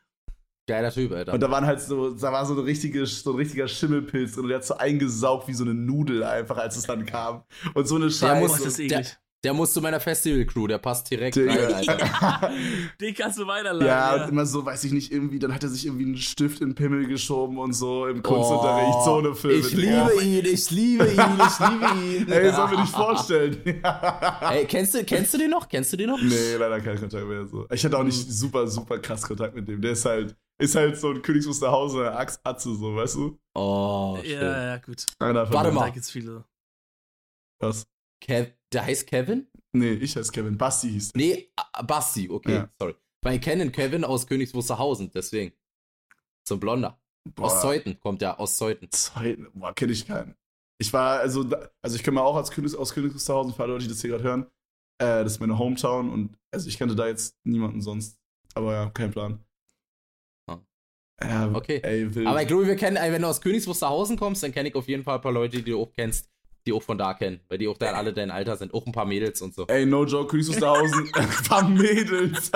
Geiler Typ, Alter. Und da waren halt so, da war so, eine richtige, so ein richtiger Schimmelpilz drin und der hat so eingesaugt wie so eine Nudel einfach, als es dann kam. Und so eine Der Scheiße. muss, das ist der. Der muss zu meiner Festival-Crew, der passt direkt Digga. rein, (laughs) Alter. (laughs) Den kannst du weiterleiten. Ja, Ja, immer so, weiß ich nicht, irgendwie, dann hat er sich irgendwie einen Stift in den Pimmel geschoben und so im Kunstunterricht, so eine Filme. Oh, Ich Digga. liebe ihn, ich liebe ihn, ich liebe ihn. (laughs) Ey, soll mir nicht vorstellen. Ey, kennst du, kennst du den noch? Kennst du den noch? nee, leider kein Kontakt mehr. So. Ich hatte auch nicht super, super krass Kontakt mit dem. Der ist halt, ist halt so ein Königs Wusterhausen, Axt Atze, so, weißt du? Oh, schön. ja, ja, gut. Einer von Warte denen. mal. Da gibt's viele. Was? Kev, der heißt Kevin? Nee, ich heiße Kevin. Basti hieß. Nee, ah, Basti, okay, Ja. sorry. Weil ich kenne den Kevin aus Königs Wusterhausen, deswegen. So ein Blonder. Aus Boah. Zeuthen kommt der, aus Zeuthen. Zeiten, boah, kenne ich keinen. Ich war, also, also ich komme auch als Königs, aus Königs Wusterhausen, für alle Leute, die das hier gerade hören. Äh, das ist meine Hometown und also ich kannte da jetzt niemanden sonst. Aber ja, kein Plan. Ah. Ja, Okay. Ey. Aber ich glaube, wir kennen, wenn du aus Königs Wusterhausen kommst, dann kenne ich auf jeden Fall ein paar Leute, die du auch kennst, die auch von da kennen. Weil die auch dann alle dein Alter sind. Auch ein paar Mädels und so. Ey, no joke, Königs Wusterhausen, (laughs) ein paar Mädels.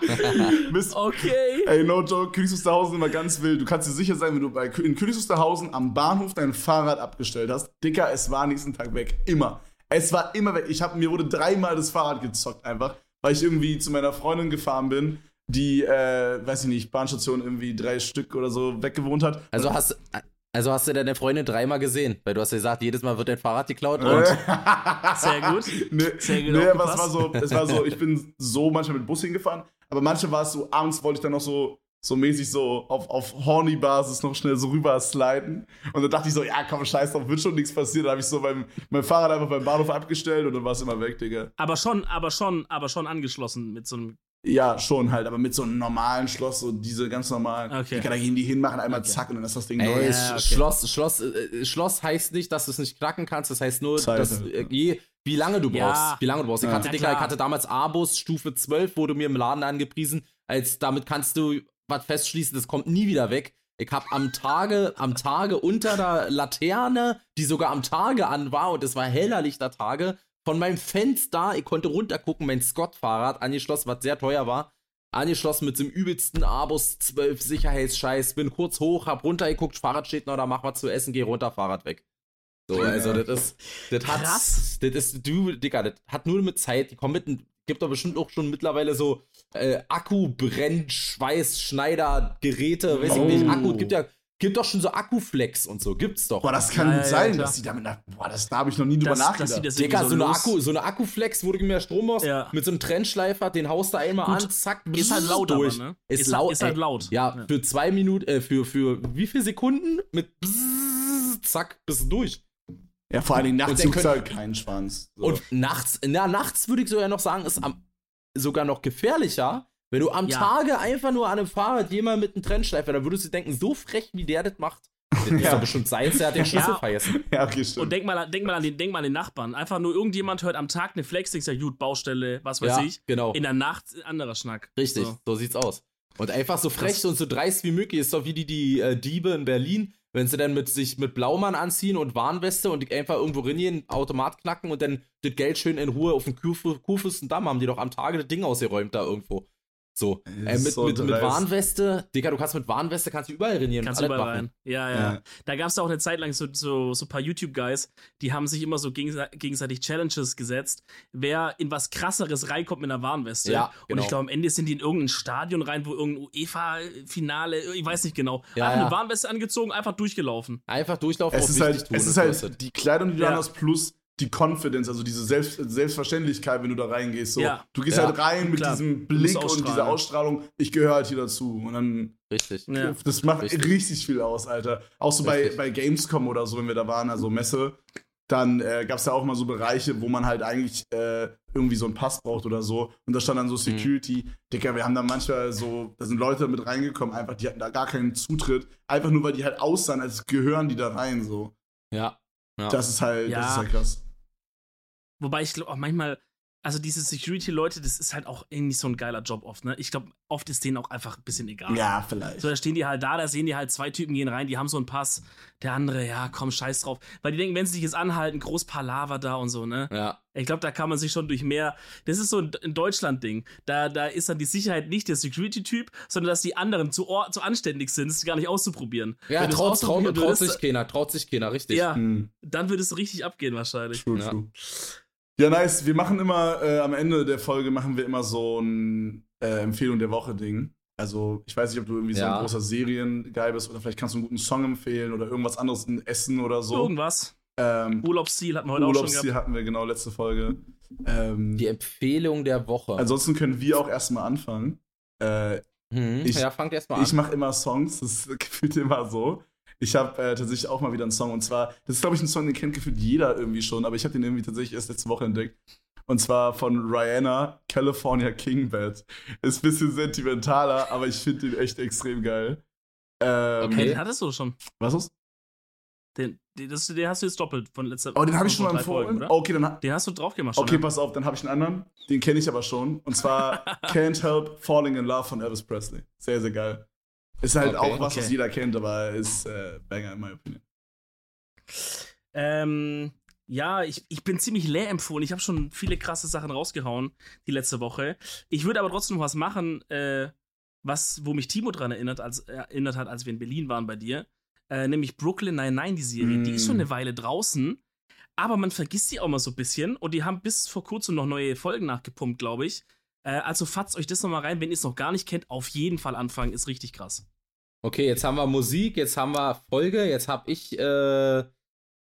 (laughs) Mist. Okay. Ey, no joke, Königs Wusterhausen immer ganz wild. Du kannst dir sicher sein, wenn du bei, in Königs Wusterhausen am Bahnhof dein Fahrrad abgestellt hast, Dicker, es war nächsten Tag weg. Immer. Es war immer weg. Ich hab, mir wurde dreimal das Fahrrad gezockt einfach, weil ich irgendwie zu meiner Freundin gefahren bin, die, äh, weiß ich nicht, Bahnstation irgendwie drei Stück oder so weggewohnt hat. Also hast, also hast du deine Freundin dreimal gesehen, weil du hast ja gesagt, jedes Mal wird dein Fahrrad geklaut Äh. und Sehr gut. (laughs) Nee, Sehr gut nee aber es war so, es war so, (laughs) ich bin so manchmal mit Bus hingefahren, aber manchmal war es so, abends wollte ich dann noch so, so mäßig so auf, auf Horny-Basis noch schnell so rüber sliden. Und dann dachte ich so, ja komm, scheiß drauf, wird schon nichts passieren. Dann habe ich so mein, mein Fahrrad einfach beim Bahnhof abgestellt und dann war es immer weg, Digga. Aber schon, aber schon, aber schon angeschlossen mit so einem. Ja, schon halt, aber mit so einem normalen Schloss, so diese ganz normalen, Okay. Digga, da gehen die hin, machen einmal Okay. zack und dann ist das Ding neu. Ja, Sch- okay. Schloss, Schloss, äh, Schloss heißt nicht, dass du es nicht knacken kannst, das heißt nur, Zeit dass, halt, äh, je, wie lange du Ja. brauchst. Wie lange du brauchst. Ich, Ja. hatte, Ja, Digga, ich hatte damals Abus Stufe 12, wurde mir im Laden angepriesen, als damit kannst du was festschließen, das kommt nie wieder weg. Ich hab am Tage, am Tage unter der Laterne, die sogar am Tage an war, und es war hellerlichter Tage, von meinem Fenster, ich konnte runtergucken, mein Scott-Fahrrad angeschlossen, was sehr teuer war, angeschlossen mit dem übelsten Abus 12 Sicherheitsscheiß, bin kurz hoch, hab runtergeguckt, Fahrrad steht noch da, mach was zu essen, geh runter, Fahrrad weg. So, Ja. also das ist, das hat, Krass. das ist, du, Digga, das hat nur mit Zeit, die kommen mit, gibt doch bestimmt auch schon mittlerweile so äh, Akku, Brenn, Schweiß, Schneider, Geräte, weiß ich Oh. nicht, Akku, gibt ja, gibt doch schon so Akkuflex und so, gibt's doch. Boah, das kann Ja, gut ja, sein, klar. dass die damit, nach- boah, das, da habe ich noch nie drüber dass nachgedacht. die das Digga, irgendwie so, eine Akku, so eine Akkuflex, wo du mehr Strom hast, Ja. mit so einem Trennschleifer, den haust du einmal Gut. an, zack, Ist halt laut, aber, durch. ne? Ist, Ist- laut. ist halt ey. laut. Ja, Ja. für zwei Minuten, äh, für, für wie viele Sekunden? Mit Bzzz, zack, bist du durch. ja, vor allen Dingen nachts können- halt keinen Schwanz. So. Und nachts, na, nachts würde ich sogar noch sagen, ist am, sogar noch gefährlicher, wenn du am Ja. Tage einfach nur an einem Fahrrad jemand mit einem Trennschleifer, da würdest du denken, so frech, wie der das macht. Das ist (laughs) Ja. doch bestimmt seins, der hat den Schlüssel Ja. vergessen. (laughs) ja, okay, stimmt. Und denk mal, an- denk mal an den, denk mal an den Nachbarn. Einfach nur irgendjemand hört am Tag eine Flex, denkst ja, gut, Baustelle, was weiß Ja, ich. genau. In der Nacht anderer Schnack. Richtig, So. so. sieht's aus. Und einfach so frech Das- und so dreist wie möglich ist doch wie die, die äh, Diebe in Berlin, wenn sie dann mit sich mit Blaumann anziehen und Warnweste und einfach irgendwo reingehen, Automat knacken und dann das Geld schön in Ruhe auf dem Kurf- Kurfürstendamm haben die doch am Tage das Ding ausgeräumt da irgendwo. So. Äh, mit, so mit, mit. Warnweste, Digga, du kannst mit Warnweste kannst du überall reinieren. Kannst und du überall machen. rein. Ja, ja. Ja. Da gab es auch eine Zeit lang so, so, so ein paar YouTube-Guys, die haben sich immer so gegensei- gegenseitig Challenges gesetzt, wer in was krasseres reinkommt mit einer Warnweste. Ja, Und genau. ich glaube, am Ende sind die in irgendein Stadion rein, wo irgendein UEFA-Finale, ich weiß nicht genau. Ja, einfach ja. eine Warnweste angezogen, einfach durchgelaufen. Einfach durchlaufen es auf ist halt, tun, es ist halt kostet. die Kleidung, die du Ja. an hast, plus die Confidence, also diese Selbst Selbstverständlichkeit, wenn du da reingehst. So. Ja. Du gehst Ja, halt rein mit klar. diesem Blick und dieser Ausstrahlung, ich gehöre halt hier dazu. Und dann, Richtig. Ja. das macht Richtig. richtig. viel aus, Alter. Auch so bei, Richtig. bei Gamescom oder so, wenn wir da waren, also Messe, dann äh, gab es ja auch mal so Bereiche, wo man halt eigentlich äh, irgendwie so einen Pass braucht oder so. Und da stand dann so Mhm. Security. Dicker, wir haben da manchmal so, da sind Leute mit reingekommen, einfach, die hatten da gar keinen Zutritt. Einfach nur, weil die halt aussahen, als gehören die da rein, so. Ja. ja. Das ist halt, Ja. das ist halt krass. Wobei ich glaube auch manchmal, also diese Security-Leute, das ist halt auch irgendwie so ein geiler Job oft, ne? Ich glaube, oft ist denen auch einfach ein bisschen egal. Ja, vielleicht. So, da stehen die halt da, da sehen die halt zwei Typen gehen rein, die haben so einen Pass. Der andere, ja, komm, scheiß drauf. Weil die denken, wenn sie sich jetzt anhalten, groß Palaver da und so, ne? Ja. Ich glaube, da kann man sich schon durch mehr. Das ist so ein, Deutschland-Ding. Da, da ist dann die Sicherheit nicht der Security-Typ, sondern dass die anderen zu, or- zu anständig sind, es gar nicht auszuprobieren. Ja, Wenn traut, traut, traut würdest, sich keiner, traut sich keiner, richtig. Ja, Hm. dann würde es richtig abgehen wahrscheinlich. True, true. Ja, nice. Wir machen immer, äh, am Ende der Folge machen wir immer so ein äh, Empfehlung der Woche-Ding. Also, ich weiß nicht, ob du irgendwie so Ja. ein großer Serien-Guy bist oder vielleicht kannst du einen guten Song empfehlen oder irgendwas anderes, ein Essen oder so. Irgendwas. Ähm, Urlaubsziel hatten wir heute auch schon Urlaubsziel hatten wir genau letzte Folge. Ähm, Die Empfehlung der Woche. ansonsten können wir auch erstmal anfangen. Äh, mhm. ich- ja, fangt erstmal an. ich mache immer Songs, das (laughs) gefühlt immer so. Ich habe äh, tatsächlich auch mal wieder einen Song und zwar, das ist glaube ich ein Song, den kennt gefühlt jeder irgendwie schon, aber ich habe den irgendwie tatsächlich erst letzte Woche entdeckt. Und zwar von Rihanna, California King Bed. Ist ein bisschen sentimentaler, aber ich finde den echt extrem geil. Ähm, Okay. Den hattest du schon. Was ist? Den, den, das, den hast du jetzt doppelt von letzter Oh, den habe ich schon mal Folgen, empfohlen. oder? Okay, dann, Den hast du drauf gemacht schon. okay, ne? pass auf, dann habe ich einen anderen. Den kenne ich aber schon. Und zwar (laughs) Can't Help Falling in Love von Elvis Presley. Sehr, sehr geil. Ist halt Okay, auch was, was okay. jeder kennt, aber ist äh, Banger in my opinion. Ähm, ja, ich, ich bin ziemlich leer empfohlen. Ich habe schon viele krasse Sachen rausgehauen die letzte Woche. Ich würde aber trotzdem noch was machen, äh, was, wo mich Timo dran erinnert, als, erinnert hat, als wir in Berlin waren bei dir. Äh, nämlich Brooklyn 99, die Serie. Mm. Die ist schon eine Weile draußen, aber man vergisst die auch mal so ein bisschen. Und die haben bis vor kurzem noch neue Folgen nachgepumpt, glaube ich. Äh, also fatzt euch das nochmal rein, wenn ihr es noch gar nicht kennt. Auf jeden Fall anfangen, ist richtig krass. Okay, jetzt haben wir Musik, jetzt haben wir Folge, jetzt habe ich, äh,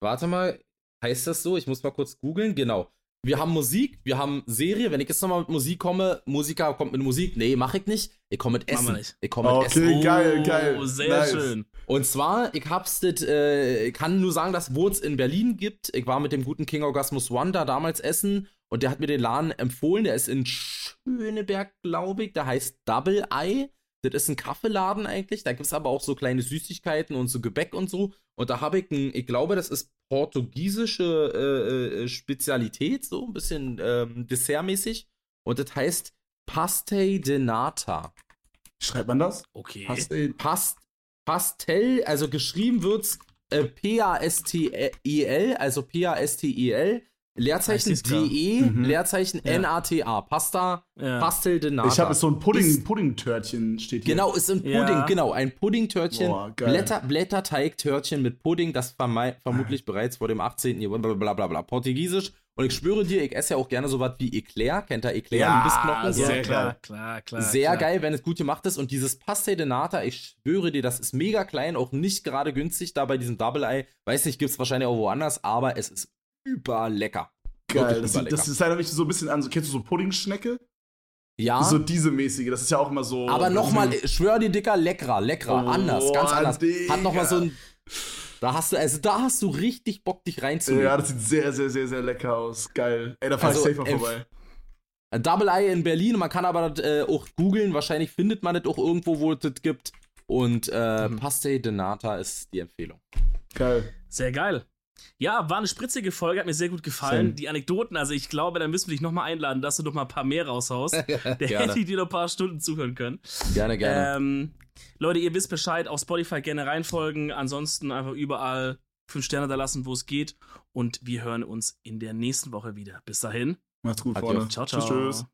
warte mal, heißt das so? Ich muss mal kurz googeln. Genau. Wir haben Musik, wir haben Serie. Wenn ich jetzt nochmal mit Musik komme, Musiker kommt mit Musik. Nee, mache ich nicht. Ich komme mit Essen. nicht. Ich komme mit Okay. Essen. geil, geil. Oh, Sehr Nice. schön. Und zwar, ich hab's das, äh, ich kann nur sagen, dass wo es in Berlin gibt. Ich war mit dem guten King Orgasmus One da damals essen und der hat mir den Laden empfohlen. Der ist in Schöneberg, glaube ich. Der heißt Double Eye. Das ist ein Kaffeeladen eigentlich. Da gibt's aber auch so kleine Süßigkeiten und so Gebäck und so. Und da habe ich ein, ich glaube, das ist portugiesische äh, äh, Spezialität, so ein bisschen ähm, dessertmäßig. Und das heißt Pastel de Nata. Schreibt man das? Okay. Hast du Past Pastel, also geschrieben wird's äh, P-A-S-T-I-L, also P-A-S-T-I-L, Leerzeichen. D-E, Mhm. Leerzeichen Ja. N-A-T-A. Pasta, Ja. Pastel de Nata. Ich habe so ein Pudding, Ist- Pudding-Törtchen steht hier. Genau, ist ein Pudding, Ja. genau, ein Puddingtörtchen. Boah, geil. Blätter, Blätterteigtörtchen mit Pudding, das vermutlich bereits vor dem 18. Jahrhundert, bla bla bla, Portugiesisch. Und ich schwöre dir, ich esse ja auch gerne sowas wie Eclair. Kennt ihr Eclair? Ja, Ein Bissknochen? sehr Ja, klar, klar, klar. Sehr klar. geil, wenn es gut gemacht ist. Und dieses Pastel de Nata, ich schwöre dir, das ist mega klein, auch nicht gerade günstig da bei diesem Double Eye. Weiß nicht, gibt es wahrscheinlich auch woanders, aber es ist überlecker. Geil. Das, überlecker. das ist erinnert mich so ein bisschen an, so, kennst du so Puddingschnecke? ja, So diese mäßige, das ist ja auch immer so. aber nochmal, schwör dir, Dicker, leckerer, leckerer, Oh, anders, ganz anders. Digga. Hat nochmal so ein. Da hast du, also da hast du richtig Bock, dich reinzulegen. Ja, das sieht sehr, sehr, sehr, sehr lecker aus. Geil. Ey, da fahr Also, ich safe mal vorbei. Double Eye in Berlin, man kann aber das, äh, auch googeln, wahrscheinlich findet man das auch irgendwo, wo es das gibt. Und äh, Mhm. Pastel de Nata ist die Empfehlung. Geil. Sehr geil. Ja, war eine spritzige Folge, hat mir sehr gut gefallen. Same. Die Anekdoten, also ich glaube, dann müssen wir dich nochmal einladen, dass du noch mal ein paar mehr raushaust. (laughs) Der Gerne. hätte ich dir noch ein paar Stunden zuhören können. Gerne, gerne. Ähm, Leute, ihr wisst Bescheid, auf Spotify gerne reinfolgen. Ansonsten einfach überall fünf Sterne da lassen, wo es geht. Und wir hören uns in der nächsten Woche wieder. Bis dahin. Macht's gut, Adios. Freunde. Ciao, ciao. Tschüss, tschüss.